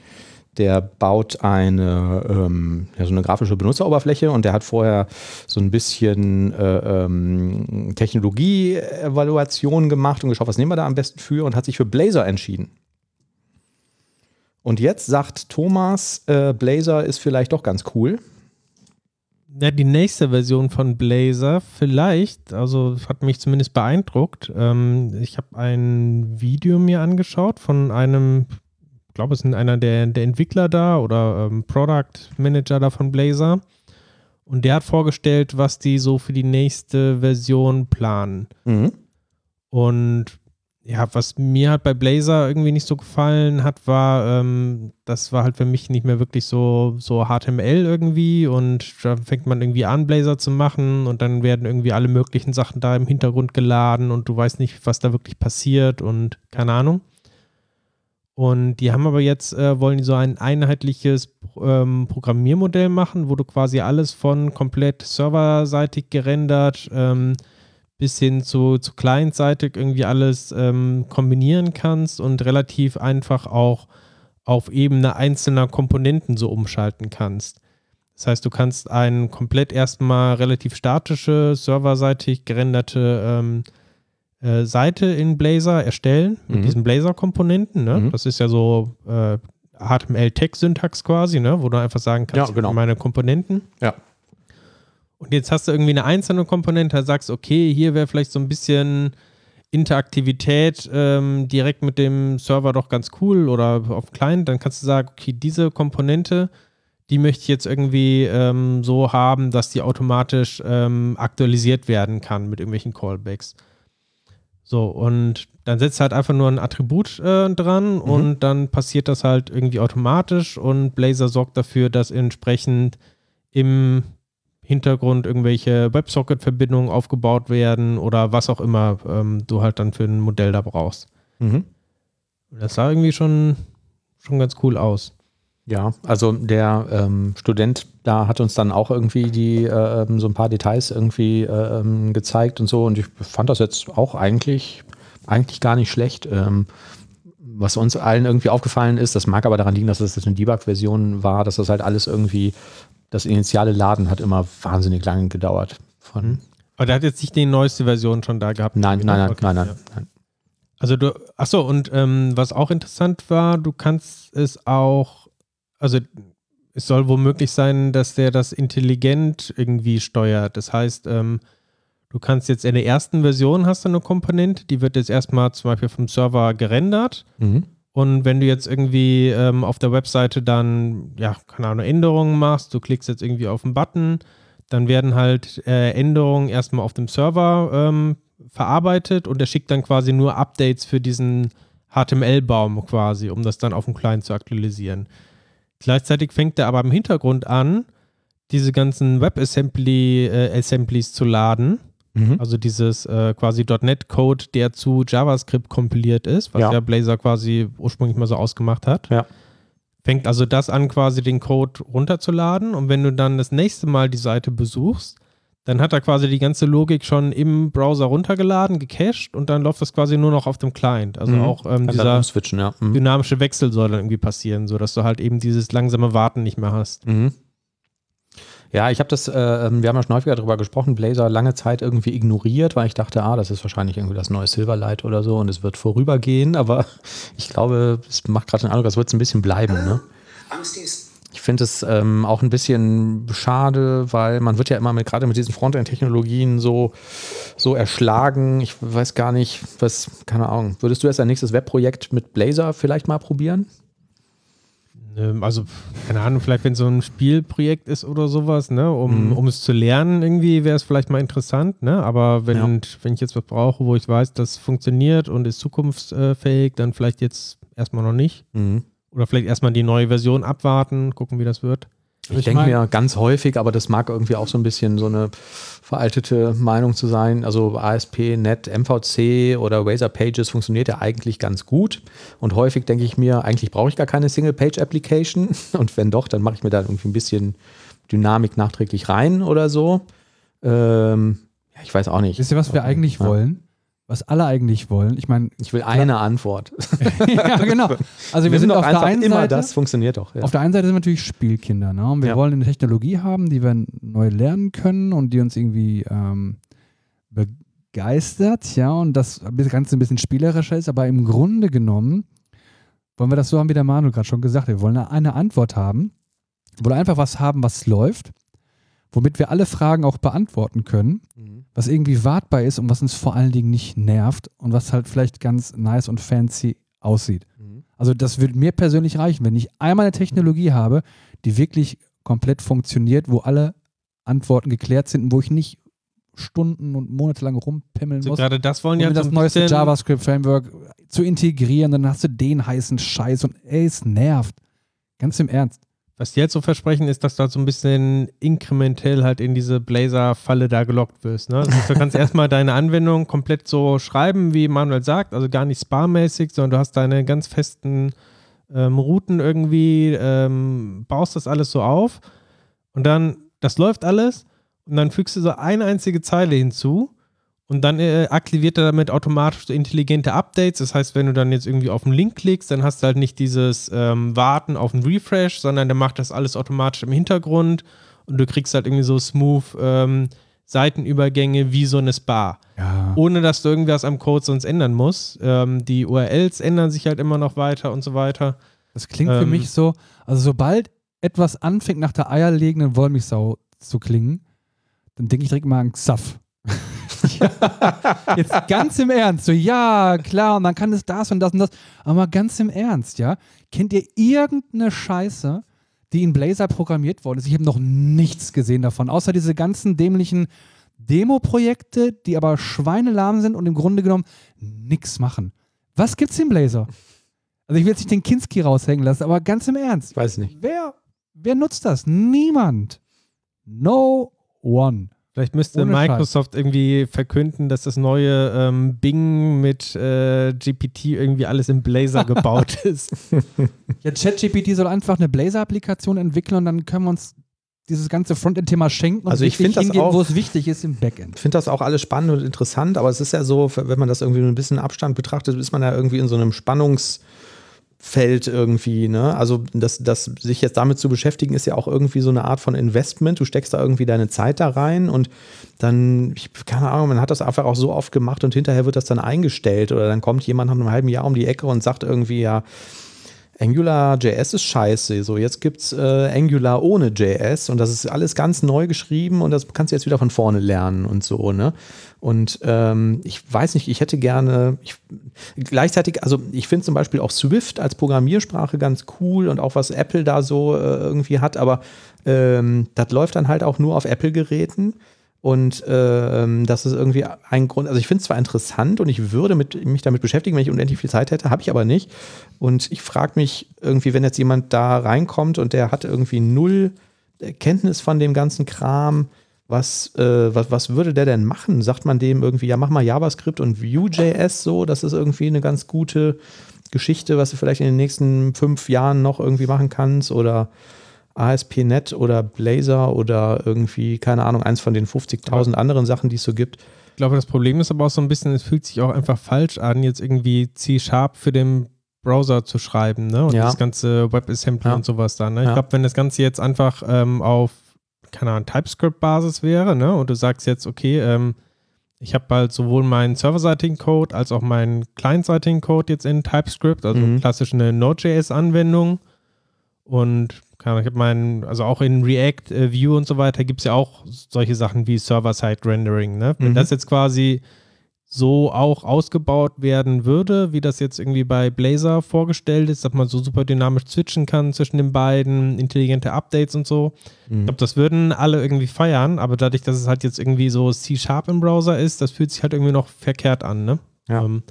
der baut eine, ähm, ja, so eine grafische Benutzeroberfläche und der hat vorher so ein bisschen äh, ähm, Technologie-Evaluation gemacht und geschaut, was nehmen wir da am besten für und hat sich für Blazor entschieden. Und jetzt sagt Thomas, äh, Blazor ist vielleicht doch ganz cool. Ja, die nächste Version von Blazor vielleicht, also hat mich zumindest beeindruckt. Ähm, ich habe ein Video mir angeschaut von einem, glaube, es ist einer der, der Entwickler da oder ähm, Product Manager da von Blazor. Und der hat vorgestellt, was die so für die nächste Version planen. Mhm. Und ja, was mir halt bei Blazor irgendwie nicht so gefallen hat, war, ähm, das war halt für mich nicht mehr wirklich so, so HTML irgendwie und da fängt man irgendwie an, Blazor zu machen und dann werden irgendwie alle möglichen Sachen da im Hintergrund geladen und du weißt nicht, was da wirklich passiert und keine Ahnung. Und die haben aber jetzt, äh, wollen die so ein einheitliches ähm, Programmiermodell machen, wo du quasi alles von komplett serverseitig gerendert ähm, bis hin zu, zu clientseitig irgendwie alles ähm, kombinieren kannst und relativ einfach auch auf Ebene einzelner Komponenten so umschalten kannst. Das heißt, du kannst eine komplett erstmal relativ statische, serverseitig gerenderte ähm, äh, Seite in Blazor erstellen mit Mhm. diesen Blazor-Komponenten. Ne? Mhm. Das ist ja so äh, HTML-Text-Syntax quasi, ne? wo du einfach sagen kannst, Ja, genau. meine Komponenten. Ja. Und jetzt hast du irgendwie eine einzelne Komponente, da sagst, okay, hier wäre vielleicht so ein bisschen Interaktivität ähm, direkt mit dem Server doch ganz cool oder auf Client, dann kannst du sagen, okay, diese Komponente, die möchte ich jetzt irgendwie ähm, so haben, dass die automatisch ähm, aktualisiert werden kann mit irgendwelchen Callbacks. So, und dann setzt halt einfach nur ein Attribut äh, dran und dann passiert das halt irgendwie automatisch und Blazor sorgt dafür, dass entsprechend im Hintergrund irgendwelche WebSocket-Verbindungen aufgebaut werden oder was auch immer ähm, du halt dann für ein Modell da brauchst. Mhm. Das sah irgendwie schon, schon ganz cool aus. Ja, also der ähm, Student da hat uns dann auch irgendwie die äh, so ein paar Details irgendwie äh, gezeigt und so und ich fand das jetzt auch eigentlich eigentlich gar nicht schlecht. Ähm, was uns allen irgendwie aufgefallen ist, das mag aber daran liegen, dass das eine Debug-Version war, dass das halt alles irgendwie das initiale Laden hat immer wahnsinnig lange gedauert. Von Aber der hat jetzt nicht die neueste Version schon da gehabt. nein, nein, nein, Okay, nein, nein, ja. nein. Also du, achso, und ähm, was auch interessant war, du kannst es auch, also es soll wohl möglich sein, dass der das intelligent irgendwie steuert. Das heißt, ähm, du kannst jetzt in der ersten Version hast du eine Komponente, die wird jetzt erstmal zum Beispiel vom Server gerendert. Mhm. Und wenn du jetzt irgendwie ähm, auf der Webseite dann, ja, keine Ahnung, Änderungen machst, du klickst jetzt irgendwie auf einen Button, dann werden halt äh, Änderungen erstmal auf dem Server ähm, verarbeitet und der schickt dann quasi nur Updates für diesen HTML-Baum quasi, um das dann auf dem Client zu aktualisieren. Gleichzeitig fängt er aber im Hintergrund an, diese ganzen WebAssembly-Assemblies zu laden. Mhm. Also dieses äh, quasi .NET-Code, der zu JavaScript kompiliert ist, was ja. Ja. Blazor quasi ursprünglich mal so ausgemacht hat. Ja. Fängt also das an, quasi den Code runterzuladen und wenn du dann das nächste Mal die Seite besuchst, dann hat er quasi die ganze Logik schon im Browser runtergeladen, gecached und dann läuft das quasi nur noch auf dem Client. Also Mhm. auch ähm, dieser ja. Mhm. dynamische Wechsel soll dann irgendwie passieren, sodass du halt eben dieses langsame Warten nicht mehr hast. Mhm. Ja, ich habe das, äh, ähm, wir haben ja schon häufiger darüber gesprochen, Blazor lange Zeit irgendwie ignoriert, weil ich dachte, ah, das ist wahrscheinlich irgendwie das neue Silverlight oder so und es wird vorübergehen, aber (laughs) ich glaube, es macht gerade den Eindruck, als wird es ein bisschen bleiben. Ne? Angst ist, finde es ähm, auch ein bisschen schade, weil man wird ja immer mit, gerade mit diesen Frontend-Technologien so, so erschlagen. Ich weiß gar nicht, was, keine Ahnung. Würdest du jetzt ein nächstes Webprojekt mit Blazor vielleicht mal probieren? Ähm, Also, keine Ahnung, vielleicht wenn so ein Spielprojekt ist oder sowas, ne, um, Mhm. um es zu lernen, irgendwie wäre es vielleicht mal interessant, ne? Aber wenn, Ja. wenn ich jetzt was brauche, wo ich weiß, das funktioniert und ist zukunftsfähig, dann vielleicht jetzt erstmal noch nicht. Mhm. Oder vielleicht erstmal die neue Version abwarten, gucken, wie das wird. Ich, Ich denke mir ganz häufig, aber das mag irgendwie auch so ein bisschen so eine veraltete Meinung zu sein. Also ASP, Net, MVC oder Razor Pages funktioniert ja eigentlich ganz gut. Und häufig denke ich mir, eigentlich brauche ich gar keine Single-Page-Application. (laughs) Und wenn doch, dann mache ich mir da irgendwie ein bisschen Dynamik nachträglich rein oder so. Ähm, ja, ich weiß auch nicht. Wisst ihr, was wir eigentlich Ja. wollen? Was alle eigentlich wollen? Ich meine, Ich will eine Antwort. (laughs) ja, genau. Also wir Nimm sind doch auf der einen immer Seite, das, funktioniert doch. Ja. auf der einen Seite sind wir natürlich Spielkinder, ne? Und wir Ja. wollen eine Technologie haben, die wir neu lernen können und die uns irgendwie ähm, begeistert, ja, und das Ganze ein bisschen spielerischer ist, aber im Grunde genommen wollen wir das so haben, wie der Manu gerade schon gesagt hat. Wir wollen eine Antwort haben, wir wollen einfach was haben, was läuft, womit wir alle Fragen auch beantworten können Mhm. was irgendwie wartbar ist und was uns vor allen Dingen nicht nervt und was halt vielleicht ganz nice und fancy aussieht. Mhm. Also das würde mir persönlich reichen, wenn ich einmal eine Technologie habe, die wirklich komplett funktioniert, wo alle Antworten geklärt sind und wo ich nicht Stunden und Monate lang rumpimmeln So, muss, gerade das wollen um ja das neueste JavaScript-Framework zu integrieren, dann hast du den heißen Scheiß und ey, es nervt. Ganz im Ernst. Was die jetzt so versprechen, ist, dass du halt so ein bisschen inkrementell halt in diese Blazor-Falle da gelockt wirst. Ne? Heißt, du kannst (laughs) erstmal deine Anwendung komplett so schreiben, wie Manuel sagt, also gar nicht sparmäßig, sondern du hast deine ganz festen ähm, Routen irgendwie, ähm, baust das alles so auf und dann, das läuft alles und dann fügst du so eine einzige Zeile hinzu und dann äh, aktiviert er damit automatisch so intelligente Updates. Das heißt, wenn du dann jetzt irgendwie auf einen Link klickst, dann hast du halt nicht dieses ähm, Warten auf einen Refresh, sondern der macht das alles automatisch im Hintergrund und du kriegst halt irgendwie so smooth ähm, Seitenübergänge wie so eine Spa. Ja. Ohne dass du irgendwas am Code sonst ändern musst. Ähm, die URLs ändern sich halt immer noch weiter und so weiter. Das klingt für Ähm, mich so, also sobald etwas anfängt nach der eierlegenden Wollmilchsau zu klingen, dann denke ich direkt mal an Xaf. (laughs) Jetzt ganz im Ernst, so ja, klar, und dann kann es das und das und das, aber mal ganz im Ernst, ja, kennt ihr irgendeine Scheiße, die in Blazor programmiert worden ist? Ich habe noch nichts gesehen davon, außer diese ganzen dämlichen Demo-Projekte, die aber schweinelahm sind und im Grunde genommen nichts machen. Was gibt's im Blazor? Also ich will jetzt nicht den Kinski raushängen lassen, aber ganz im Ernst. Weiß nicht. Wer, wer nutzt das? Niemand. No one. Vielleicht müsste Ohne Microsoft irgendwie verkünden, dass das neue ähm, Bing mit äh, GPT irgendwie alles im Blazor gebaut (laughs) ist. Ja, ChatGPT soll einfach eine Blazor-Applikation entwickeln und dann können wir uns dieses ganze Frontend-Thema schenken und Also ich richtig find das hingehen, auch- wo es wichtig ist im Backend. Ich finde das auch alles spannend und interessant, aber es ist ja so, wenn man das irgendwie mit ein bisschen Abstand betrachtet, ist man ja irgendwie in so einem Spannungsfeld irgendwie, ne? Also das, das sich jetzt damit zu beschäftigen, ist ja auch irgendwie so eine Art von Investment. Du steckst da irgendwie deine Zeit da rein und dann, ich, keine Ahnung, man hat das einfach auch so oft gemacht und hinterher wird das dann eingestellt oder dann kommt jemand nach einem halben Jahr um die Ecke und sagt irgendwie, ja, Angular JS ist scheiße. So, jetzt gibt es äh, Angular ohne JS und das ist alles ganz neu geschrieben und das kannst du jetzt wieder von vorne lernen und so, ne? Und ähm, ich weiß nicht, ich hätte gerne, ich, gleichzeitig, also ich finde zum Beispiel auch Swift als Programmiersprache ganz cool und auch was Apple da so äh, irgendwie hat, aber ähm, das läuft dann halt auch nur auf Apple-Geräten. Und ähm, das ist irgendwie ein Grund, also ich finde es zwar interessant und ich würde mit, mich damit beschäftigen, wenn ich unendlich viel Zeit hätte, habe ich aber nicht. Und ich frage mich irgendwie, wenn jetzt jemand da reinkommt und der hat irgendwie null Kenntnis von dem ganzen Kram, was, äh, was, was würde der denn machen? Sagt man dem irgendwie, ja, mach mal JavaScript und Vue.js so, das ist irgendwie eine ganz gute Geschichte, was du vielleicht in den nächsten fünf Jahren noch irgendwie machen kannst oder ASP.NET oder Blazor oder irgendwie, keine Ahnung, eins von den 50.000 anderen Sachen, die es so gibt. Ich glaube, das Problem ist aber auch so ein bisschen, es fühlt sich auch einfach falsch an, jetzt irgendwie C-Sharp für den Browser zu schreiben, ne? Und Ja. das ganze WebAssembly Ja. und sowas da, ne? Ich Ja. glaube, wenn das Ganze jetzt einfach ähm, auf, keine Ahnung, TypeScript-Basis wäre, ne? Und du sagst jetzt, okay, ähm, ich habe halt sowohl meinen serverseitigen Code als auch meinen clientseitigen Code jetzt in TypeScript, also Mhm. klassisch eine Node.js-Anwendung. Und keine Ahnung, ich habe meinen, also auch in React, äh, Vue und so weiter gibt es ja auch solche Sachen wie Server-Side-Rendering. Ne? Wenn Mhm. das jetzt quasi so auch ausgebaut werden würde, wie das jetzt irgendwie bei Blazor vorgestellt ist, dass man so super dynamisch switchen kann zwischen den beiden, intelligente Updates und so. Ich glaube, das würden alle irgendwie feiern, aber dadurch, dass es halt jetzt irgendwie so C-Sharp im Browser ist, das fühlt sich halt irgendwie noch verkehrt an, ne? Ja. Ähm,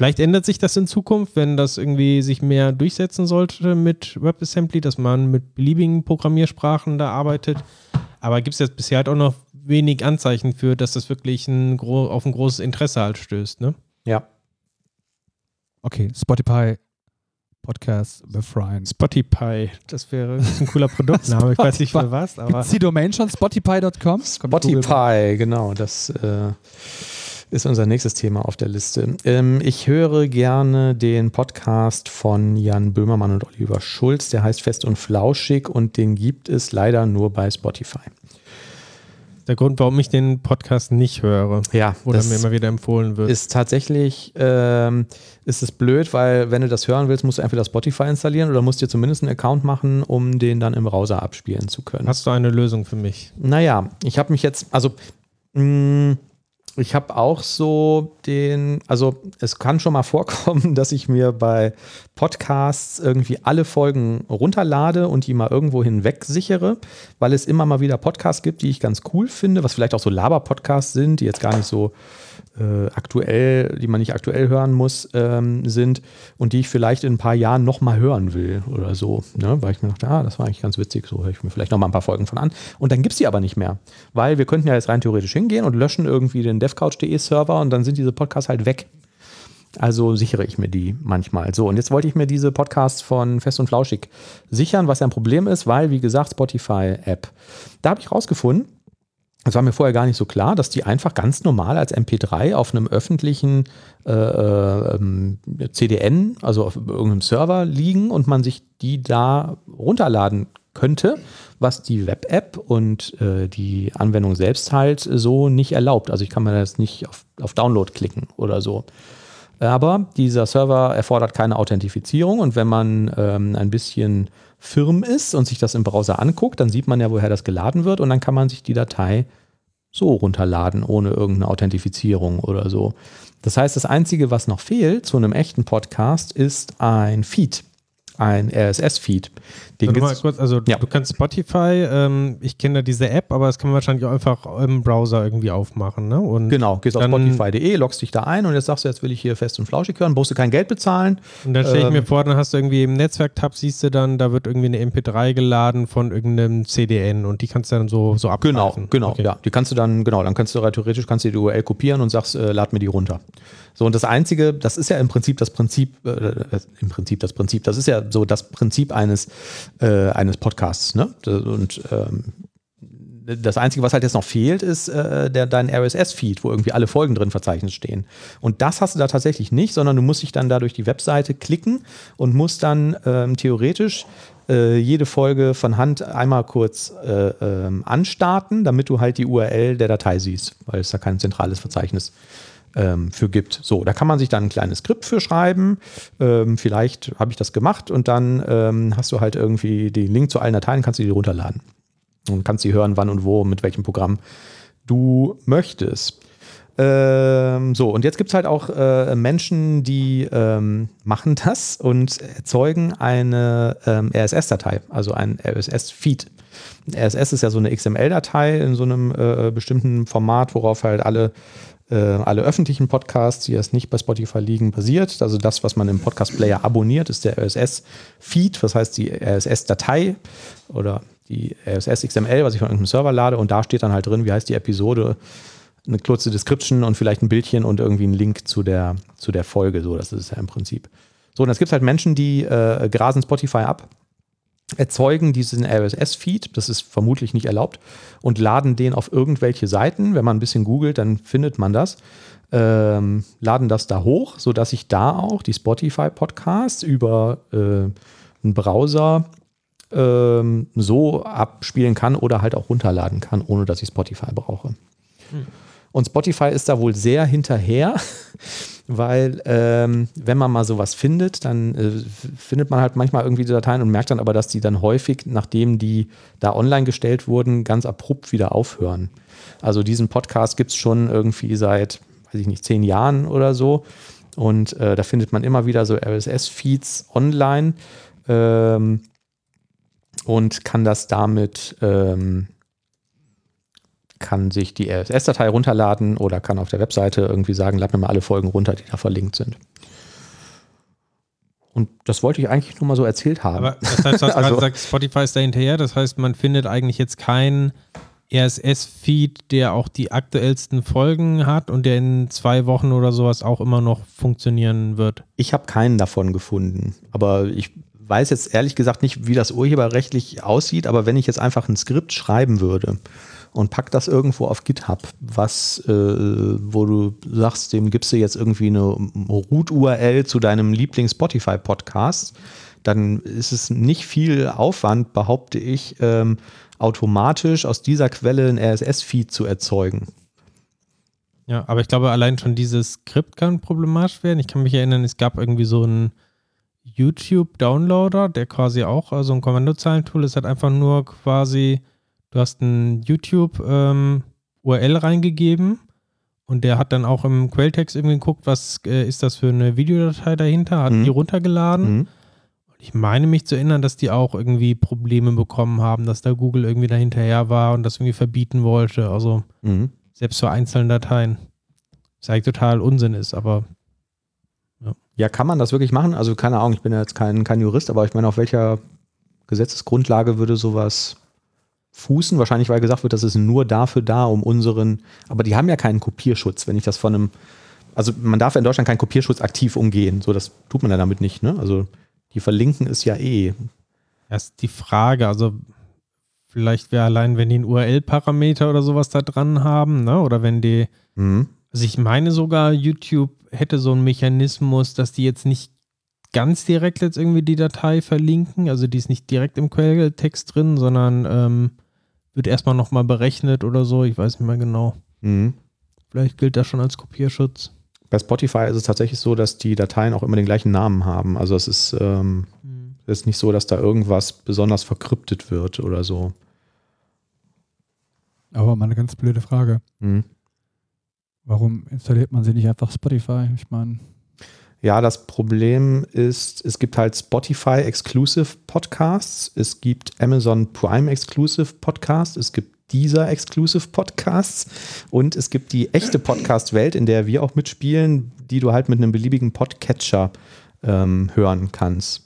vielleicht ändert sich das in Zukunft, wenn das irgendwie sich mehr durchsetzen sollte mit WebAssembly, dass man mit beliebigen Programmiersprachen da arbeitet. Aber gibt es jetzt bisher halt auch noch wenig Anzeichen für, dass das wirklich ein auf ein großes Interesse halt stößt, ne? Ja. Okay, Spotify, Podcast, befreien. Spotify, das wäre ein cooler Produktname. (laughs) Ich weiß nicht für was, aber Gibt's die Domain schon? Spotify.com? Spotify, genau, das äh, ist unser nächstes Thema auf der Liste. Ähm, ich höre gerne den Podcast von Jan Böhmermann und Oliver Schulz, der heißt Fest und Flauschig und den gibt es leider nur bei Spotify. der Grund, warum ich den Podcast nicht höre, Ja, oder mir immer wieder empfohlen wird. ist tatsächlich, ähm, ist es blöd, weil wenn du das hören willst, musst du entweder Spotify installieren oder musst dir zumindest einen Account machen, um den dann im Browser abspielen zu können. Hast du eine Lösung für mich? Naja, ich habe mich jetzt, also mh, ich habe auch so den, also es kann schon mal (laughs) vorkommen, dass ich mir bei Podcasts irgendwie alle Folgen runterlade und die mal irgendwo hinweg sichere, weil es immer mal wieder Podcasts gibt, die ich ganz cool finde, was vielleicht auch so Laber-Podcasts sind, die jetzt gar nicht so äh, aktuell, die man nicht aktuell hören muss, ähm, sind und die ich vielleicht in ein paar Jahren noch mal hören will oder so, ne? weil ich mir dachte, ah, das war eigentlich ganz witzig, so höre ich mir vielleicht noch mal ein paar Folgen von an. Und dann gibt es die aber nicht mehr, weil wir könnten ja jetzt rein theoretisch hingehen und löschen irgendwie den devcouch.de Server und dann sind diese Podcasts halt weg. Also sichere ich mir die manchmal. So, und jetzt wollte ich mir diese Podcasts von Fest und Flauschig sichern, was ja ein Problem ist, weil, wie gesagt, Spotify-App. Da habe ich rausgefunden, das war mir vorher gar nicht so klar, dass die einfach ganz normal als MP3 auf einem öffentlichen äh, äh, ähm, CDN, also auf irgendeinem Server liegen und man sich die da runterladen könnte, was die Web-App und äh, die Anwendung selbst halt so nicht erlaubt. Also ich kann mir das nicht auf, auf Download klicken oder so. Aber dieser Server erfordert keine Authentifizierung und wenn man ähm, ein bisschen firm ist und sich das im Browser anguckt, dann sieht man ja, woher das geladen wird und dann kann man sich die Datei so runterladen, ohne irgendeine Authentifizierung oder so. Das heißt, das Einzige, was noch fehlt zu einem echten Podcast, ist ein Feed. ein RSS-Feed. Den so, kurz, also ja. du kannst Spotify, ähm, ich kenne da diese App, aber das kann man wahrscheinlich auch einfach im Browser irgendwie aufmachen. Ne? Und genau, gehst auf spotify.de, loggst dich da ein und jetzt sagst du, jetzt will ich hier fest und flauschig hören, brauchst du kein Geld bezahlen. Und dann stelle ich ähm, mir vor, dann hast du irgendwie im Netzwerk-Tab, siehst du dann, da wird irgendwie eine MP3 geladen von irgendeinem CDN und die kannst du dann so, so abgreifen. Genau, genau, okay. ja. Die kannst du dann, genau, dann kannst du theoretisch kannst du die URL kopieren und sagst, äh, lad mir die runter. So, und das Einzige, das ist ja im Prinzip das Prinzip, äh, äh, im Prinzip das Prinzip, das ist ja so das Prinzip eines, äh, eines Podcasts, ne? Und ähm, das Einzige, was halt jetzt noch fehlt, ist äh, der, dein RSS-Feed, wo irgendwie alle Folgen drin verzeichnet stehen. Und das hast du da tatsächlich nicht, sondern du musst dich dann da durch die Webseite klicken und musst dann ähm, theoretisch äh, jede Folge von Hand einmal kurz äh, ähm, anstarten, damit du halt die URL der Datei siehst, weil es da kein zentrales Verzeichnis gibt ähm, für gibt. So, da kann man sich dann ein kleines Skript für schreiben. Ähm, vielleicht habe ich das gemacht und dann ähm, hast du halt irgendwie den Link zu allen Dateien, kannst du die runterladen. Und kannst sie hören, wann und wo, mit welchem Programm du möchtest. Ähm, so, und jetzt gibt es halt auch äh, Menschen, die ähm, machen das und erzeugen eine ähm, RSS-Datei, also ein RSS-Feed. RSS ist ja so eine XML-Datei in so einem äh, bestimmten Format, worauf halt alle äh, alle öffentlichen Podcasts, die erst nicht bei Spotify liegen, basiert. Also das, was man im Podcast-Player abonniert, ist der RSS-Feed, das heißt die RSS-Datei oder die RSS XML, was ich von irgendeinem Server lade und da steht dann halt drin, wie heißt die Episode, eine kurze Description und vielleicht ein Bildchen und irgendwie ein Link zu der, zu der Folge. So, das ist ja im Prinzip. So, und es gibt halt Menschen, die äh, grasen Spotify ab erzeugen diesen RSS-Feed, das ist vermutlich nicht erlaubt, und laden den auf irgendwelche Seiten. Wenn man ein bisschen googelt, dann findet man das. Ähm, laden das da hoch, sodass ich da auch die Spotify-Podcasts über äh, einen Browser ähm, so abspielen kann oder halt auch runterladen kann, ohne dass ich Spotify brauche. Hm. Und Spotify ist da wohl sehr hinterher, weil ähm, wenn man mal sowas findet, dann äh, findet man halt manchmal irgendwie die Dateien und merkt dann aber, dass die dann häufig, nachdem die da online gestellt wurden, ganz abrupt wieder aufhören. Also diesen Podcast gibt es schon irgendwie seit, weiß ich nicht, zehn Jahren oder so. Und äh, da findet man immer wieder so RSS-Feeds online ähm, und kann das damit ähm, kann sich die RSS-Datei runterladen oder kann auf der Webseite irgendwie sagen, lad mir mal alle Folgen runter, die da verlinkt sind. Und das wollte ich eigentlich nur mal so erzählt haben. Aber das heißt, du hast (laughs) also, gerade gesagt, Spotify ist da hinterher. Das heißt, man findet eigentlich jetzt keinen RSS-Feed, der auch die aktuellsten Folgen hat und der in zwei Wochen oder sowas auch immer noch funktionieren wird. Ich habe keinen davon gefunden. Aber ich weiß jetzt ehrlich gesagt nicht, wie das urheberrechtlich aussieht. Aber wenn ich jetzt einfach ein Skript schreiben würde und pack das irgendwo auf GitHub, was, äh, wo du sagst, dem gibst du jetzt irgendwie eine Root-URL zu deinem Lieblings-Spotify-Podcast, dann ist es nicht viel Aufwand, behaupte ich, ähm, automatisch aus dieser Quelle ein RSS-Feed zu erzeugen. Ja, aber ich glaube, allein schon dieses Skript kann problematisch werden. Ich kann mich erinnern, es gab irgendwie so einen YouTube-Downloader, der quasi auch, also ein Kommandozeilentool ist, hat einfach nur quasi Du hast ein YouTube-URL ähm, reingegeben und der hat dann auch im Quelltext irgendwie geguckt, was äh, ist das für eine Videodatei dahinter, hat mhm. die runtergeladen. Mhm. Ich meine mich zu erinnern, dass die auch irgendwie Probleme bekommen haben, dass da Google irgendwie dahinterher war und das irgendwie verbieten wollte. Also mhm. selbst für einzelne Dateien. Was eigentlich total Unsinn ist, aber ja. ja. kann man das wirklich machen? Also keine Ahnung, ich bin ja jetzt kein, kein Jurist, aber ich meine, auf welcher Gesetzesgrundlage würde sowas fußen. Wahrscheinlich, weil gesagt wird, das ist nur dafür da, um unseren, aber die haben ja keinen Kopierschutz, wenn ich das von einem, also man darf in Deutschland keinen Kopierschutz aktiv umgehen. So, das tut man ja damit nicht, ne? Also die verlinken ist ja eh. Erst die Frage, also vielleicht wäre allein, wenn die einen URL-Parameter oder sowas da dran haben, ne? Oder wenn die, mhm. also ich meine sogar, YouTube hätte so einen Mechanismus, dass die jetzt nicht ganz direkt jetzt irgendwie die Datei verlinken. Also die ist nicht direkt im Quelltext drin, sondern ähm, wird erstmal nochmal berechnet oder so. Ich weiß nicht mehr genau. Mhm. Vielleicht gilt das schon als Kopierschutz. Bei Spotify ist es tatsächlich so, dass die Dateien auch immer den gleichen Namen haben. Also es ist, ähm, mhm. ist nicht so, dass da irgendwas besonders verkryptet wird oder so. Aber mal eine ganz blöde Frage. Mhm. Warum installiert man sie nicht einfach Spotify? Ich meine. Ja, das Problem ist, es gibt halt Spotify Exclusive Podcasts, es gibt Amazon Prime Exclusive Podcasts, es gibt dieser Exclusive Podcasts und es gibt die echte Podcast-Welt, in der wir auch mitspielen, die du halt mit einem beliebigen Podcatcher ähm, hören kannst.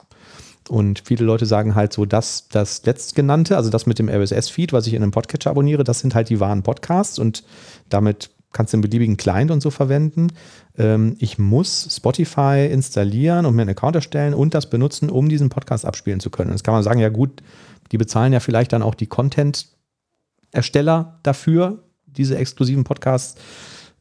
Und viele Leute sagen halt so, dass das letztgenannte, also das mit dem RSS-Feed, was ich in einem Podcatcher abonniere, das sind halt die wahren Podcasts und damit kannst du einen beliebigen Client und so verwenden. Ähm, ich muss Spotify installieren und mir einen Account erstellen und das benutzen, um diesen Podcast abspielen zu können. Jetzt kann man sagen, ja gut, die bezahlen ja vielleicht dann auch die Content-Ersteller dafür, diese exklusiven Podcasts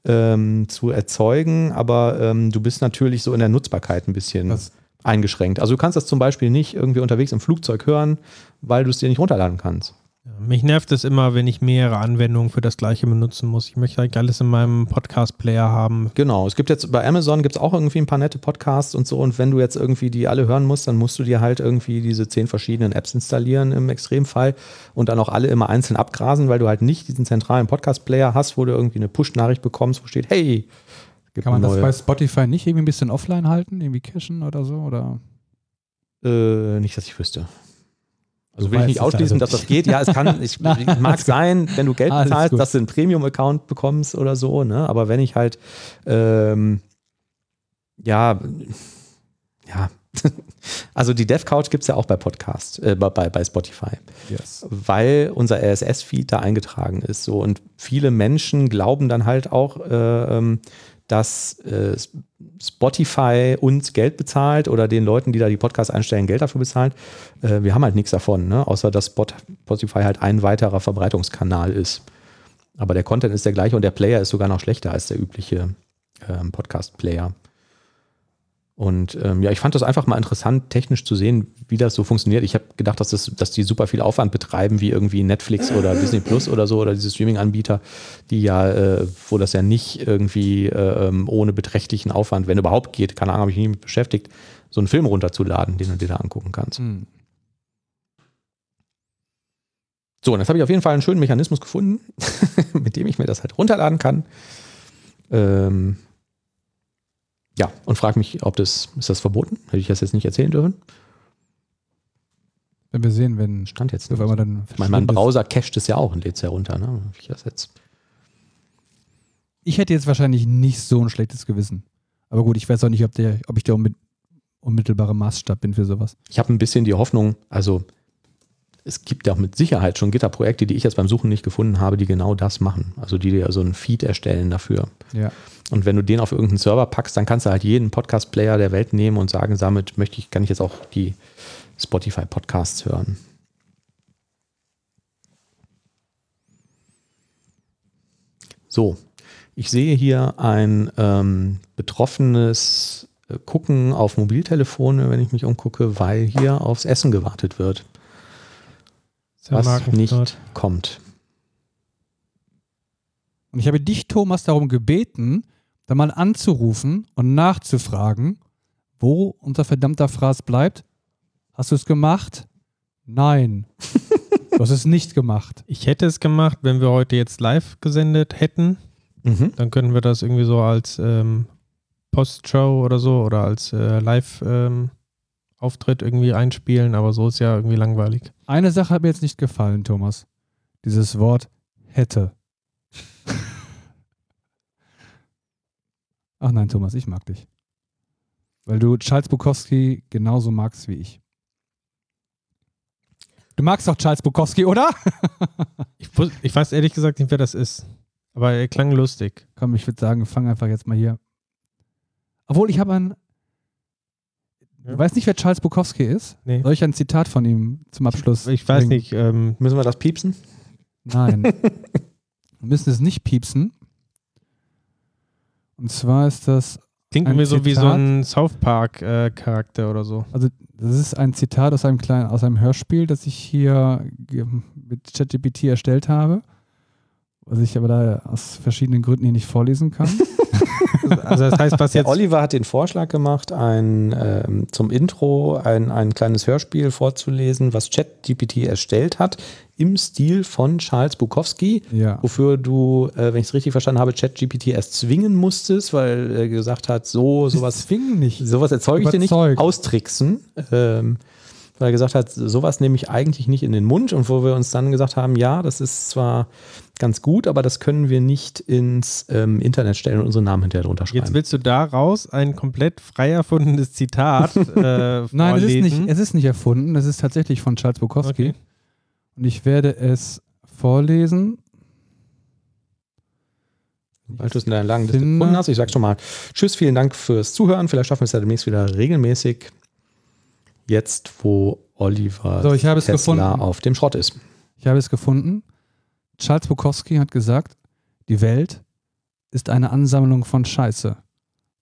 ähm, zu erzeugen, aber ähm, du bist natürlich so in der Nutzbarkeit ein bisschen Was? eingeschränkt. Also du kannst das zum Beispiel nicht irgendwie unterwegs im Flugzeug hören, weil du es dir nicht runterladen kannst. Mich nervt es immer, wenn ich mehrere Anwendungen für das gleiche benutzen muss. Ich möchte eigentlich alles in meinem Podcast-Player haben. Genau, es gibt jetzt bei Amazon gibt es auch irgendwie ein paar nette Podcasts und so. Und wenn du jetzt irgendwie die alle hören musst, dann musst du dir halt irgendwie diese zehn verschiedenen Apps installieren im Extremfall und dann auch alle immer einzeln abgrasen, weil du halt nicht diesen zentralen Podcast-Player hast, wo du irgendwie eine Push-Nachricht bekommst, wo steht, hey, gibt Kann man das bei Spotify nicht irgendwie ein bisschen offline halten, irgendwie cachen oder so? Oder? Äh, nicht, dass ich wüsste. Also Du will ich nicht es ausschließen, also dass das geht. Ja, es kann, (laughs) ich, Nein, mag sein, wenn du Geld bezahlst, gut. dass du einen Premium-Account bekommst oder so, ne? Aber wenn ich halt, ähm, ja, ja, (laughs) also die DevCouch gibt es ja auch bei Podcast, äh, bei, bei Spotify Yes. weil unser RSS-Feed da eingetragen ist. So. Und viele Menschen glauben dann halt auch, äh, ähm, dass äh, Spotify uns Geld bezahlt oder den Leuten, die da die Podcasts einstellen, Geld dafür bezahlt. Äh, wir haben halt nichts davon, ne? außer dass Spot Spotify halt ein weiterer Verbreitungskanal ist. Aber der Content ist der gleiche und der Player ist sogar noch schlechter als der übliche ähm, Podcast-Player. Und ähm, ja, ich fand das einfach mal interessant, technisch zu sehen, wie das so funktioniert. Ich habe gedacht, dass, das, dass die super viel Aufwand betreiben, wie irgendwie Netflix oder (laughs) Disney Plus oder so, oder diese Streaming-Anbieter, die ja, äh, wo das ja nicht irgendwie äh, ähm, ohne beträchtlichen Aufwand, wenn überhaupt geht, keine Ahnung, habe ich mich nie mit beschäftigt, so einen Film runterzuladen, den du dir da angucken kannst. Hm. So, und jetzt habe ich auf jeden Fall einen schönen Mechanismus gefunden, (laughs) mit dem ich mir das halt runterladen kann. Ähm, ja, und frage mich, ob das, ist das verboten? Hätte ich das jetzt nicht erzählen dürfen? Wenn wir sehen, wenn Stand jetzt nicht. einmal dann mein verschwindet. Browser cached es ja auch und lädt es ja runter. Ne? Ich das jetzt? Ich hätte jetzt wahrscheinlich nicht so ein schlechtes Gewissen. Aber gut, ich weiß auch nicht, ob, der, ob ich der unmi- unmittelbare Maßstab bin für sowas. Ich habe ein bisschen die Hoffnung, also es gibt ja auch mit Sicherheit schon Gitterprojekte, die ich jetzt beim Suchen nicht gefunden habe, die genau das machen. Also die dir so einen Feed erstellen dafür. Ja. Und wenn du den auf irgendeinen Server packst, dann kannst du halt jeden Podcast-Player der Welt nehmen und sagen, damit möchte ich, kann ich jetzt auch die Spotify-Podcasts hören. So, ich sehe hier ein ähm, betroffenes äh, Gucken auf Mobiltelefone, wenn ich mich umgucke, weil hier aufs Essen gewartet wird, was nicht kommt. Und ich habe dich, Thomas, darum gebeten, da mal anzurufen und nachzufragen, wo unser verdammter Fraß bleibt. Hast du es gemacht? Nein. du hast es nicht gemacht. Ich hätte es gemacht, wenn wir heute jetzt live gesendet hätten. Mhm. Dann könnten wir das irgendwie so als ähm, Postshow oder so oder als äh, Live-Auftritt irgendwie einspielen, aber so ist ja irgendwie langweilig. Eine Sache hat mir jetzt nicht gefallen, Thomas. Dieses Wort hätte. (laughs) Ach nein, Thomas, ich mag dich. Weil du Charles Bukowski genauso magst wie ich. Du magst doch Charles Bukowski, oder? (laughs) Ich, ich weiß ehrlich gesagt nicht, wer das ist. Aber er klang lustig. Komm, ich würde sagen, fang einfach jetzt mal hier. Obwohl, ich habe ein. Ja. Du weißt nicht, wer Charles Bukowski ist? Nee. Soll ich ein Zitat von ihm zum Abschluss? Ich weiß bringen? nicht. Ähm, Müssen wir das piepsen? Nein. (laughs) wir müssen es nicht piepsen. Und zwar ist das, klingt irgendwie so wie so ein South Park-Charakter oder so. also das ist ein Zitat aus einem kleinen, aus einem Hörspiel, das ich hier mit ChatGPT erstellt habe, was ich aber da aus verschiedenen Gründen hier nicht vorlesen kann. (laughs) Also das heißt, was Der jetzt Oliver hat den Vorschlag gemacht, ein, ähm, zum Intro ein, ein kleines Hörspiel vorzulesen, was ChatGPT erstellt hat, im Stil von Charles Bukowski, Ja. wofür du, äh, wenn ich es richtig verstanden habe, ChatGPT erst zwingen musstest, weil er gesagt hat, so, sowas zwingen nicht. Sowas erzeuge ich dir nicht. Austricksen. Ähm, weil er gesagt hat, sowas nehme ich eigentlich nicht in den Mund. Und wo wir uns dann gesagt haben, ja, das ist zwar ganz gut, aber das können wir nicht ins ähm, Internet stellen und unsere Namen hinterher drunter schreiben. Jetzt willst du daraus ein komplett frei erfundenes Zitat (laughs) äh, Nein, es ist, nicht, es ist nicht erfunden. Es ist tatsächlich von Charles Bukowski. Okay. Und ich werde es vorlesen. Weil du es in deiner langen Liste gefunden hast. Ich sag schon mal Tschüss, vielen Dank fürs Zuhören. Vielleicht schaffen wir es ja demnächst wieder regelmäßig. Jetzt, wo Oliver So, ich habe es Tesla gefunden. auf dem Schrott ist. Ich habe es gefunden. Charles Bukowski hat gesagt, die Welt ist eine Ansammlung von Scheiße.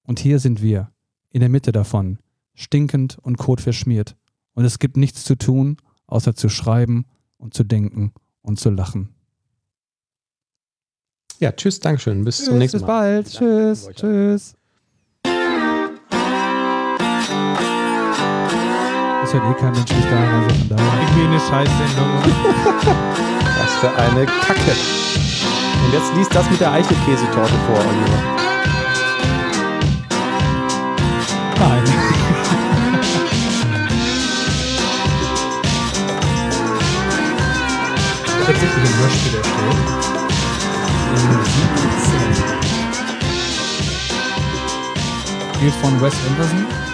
Und hier sind wir, in der Mitte davon, stinkend und kotverschmiert. Und es gibt nichts zu tun, außer zu schreiben und zu denken und zu lachen. Ja, tschüss, Dankeschön. Bis zum nächsten bis Mal. bald. Tschüss. Tschüss. Hört eh kein Mensch bis dahin, also von daher. Irgendwie eine Scheißsendung. (laughs) Was für eine Kacke. Und jetzt liest das mit der Eichelkäsetorte vor, Oliver. Nein. Tatsächlich ein Hörspiel erstellt. Spielt von Wes Anderson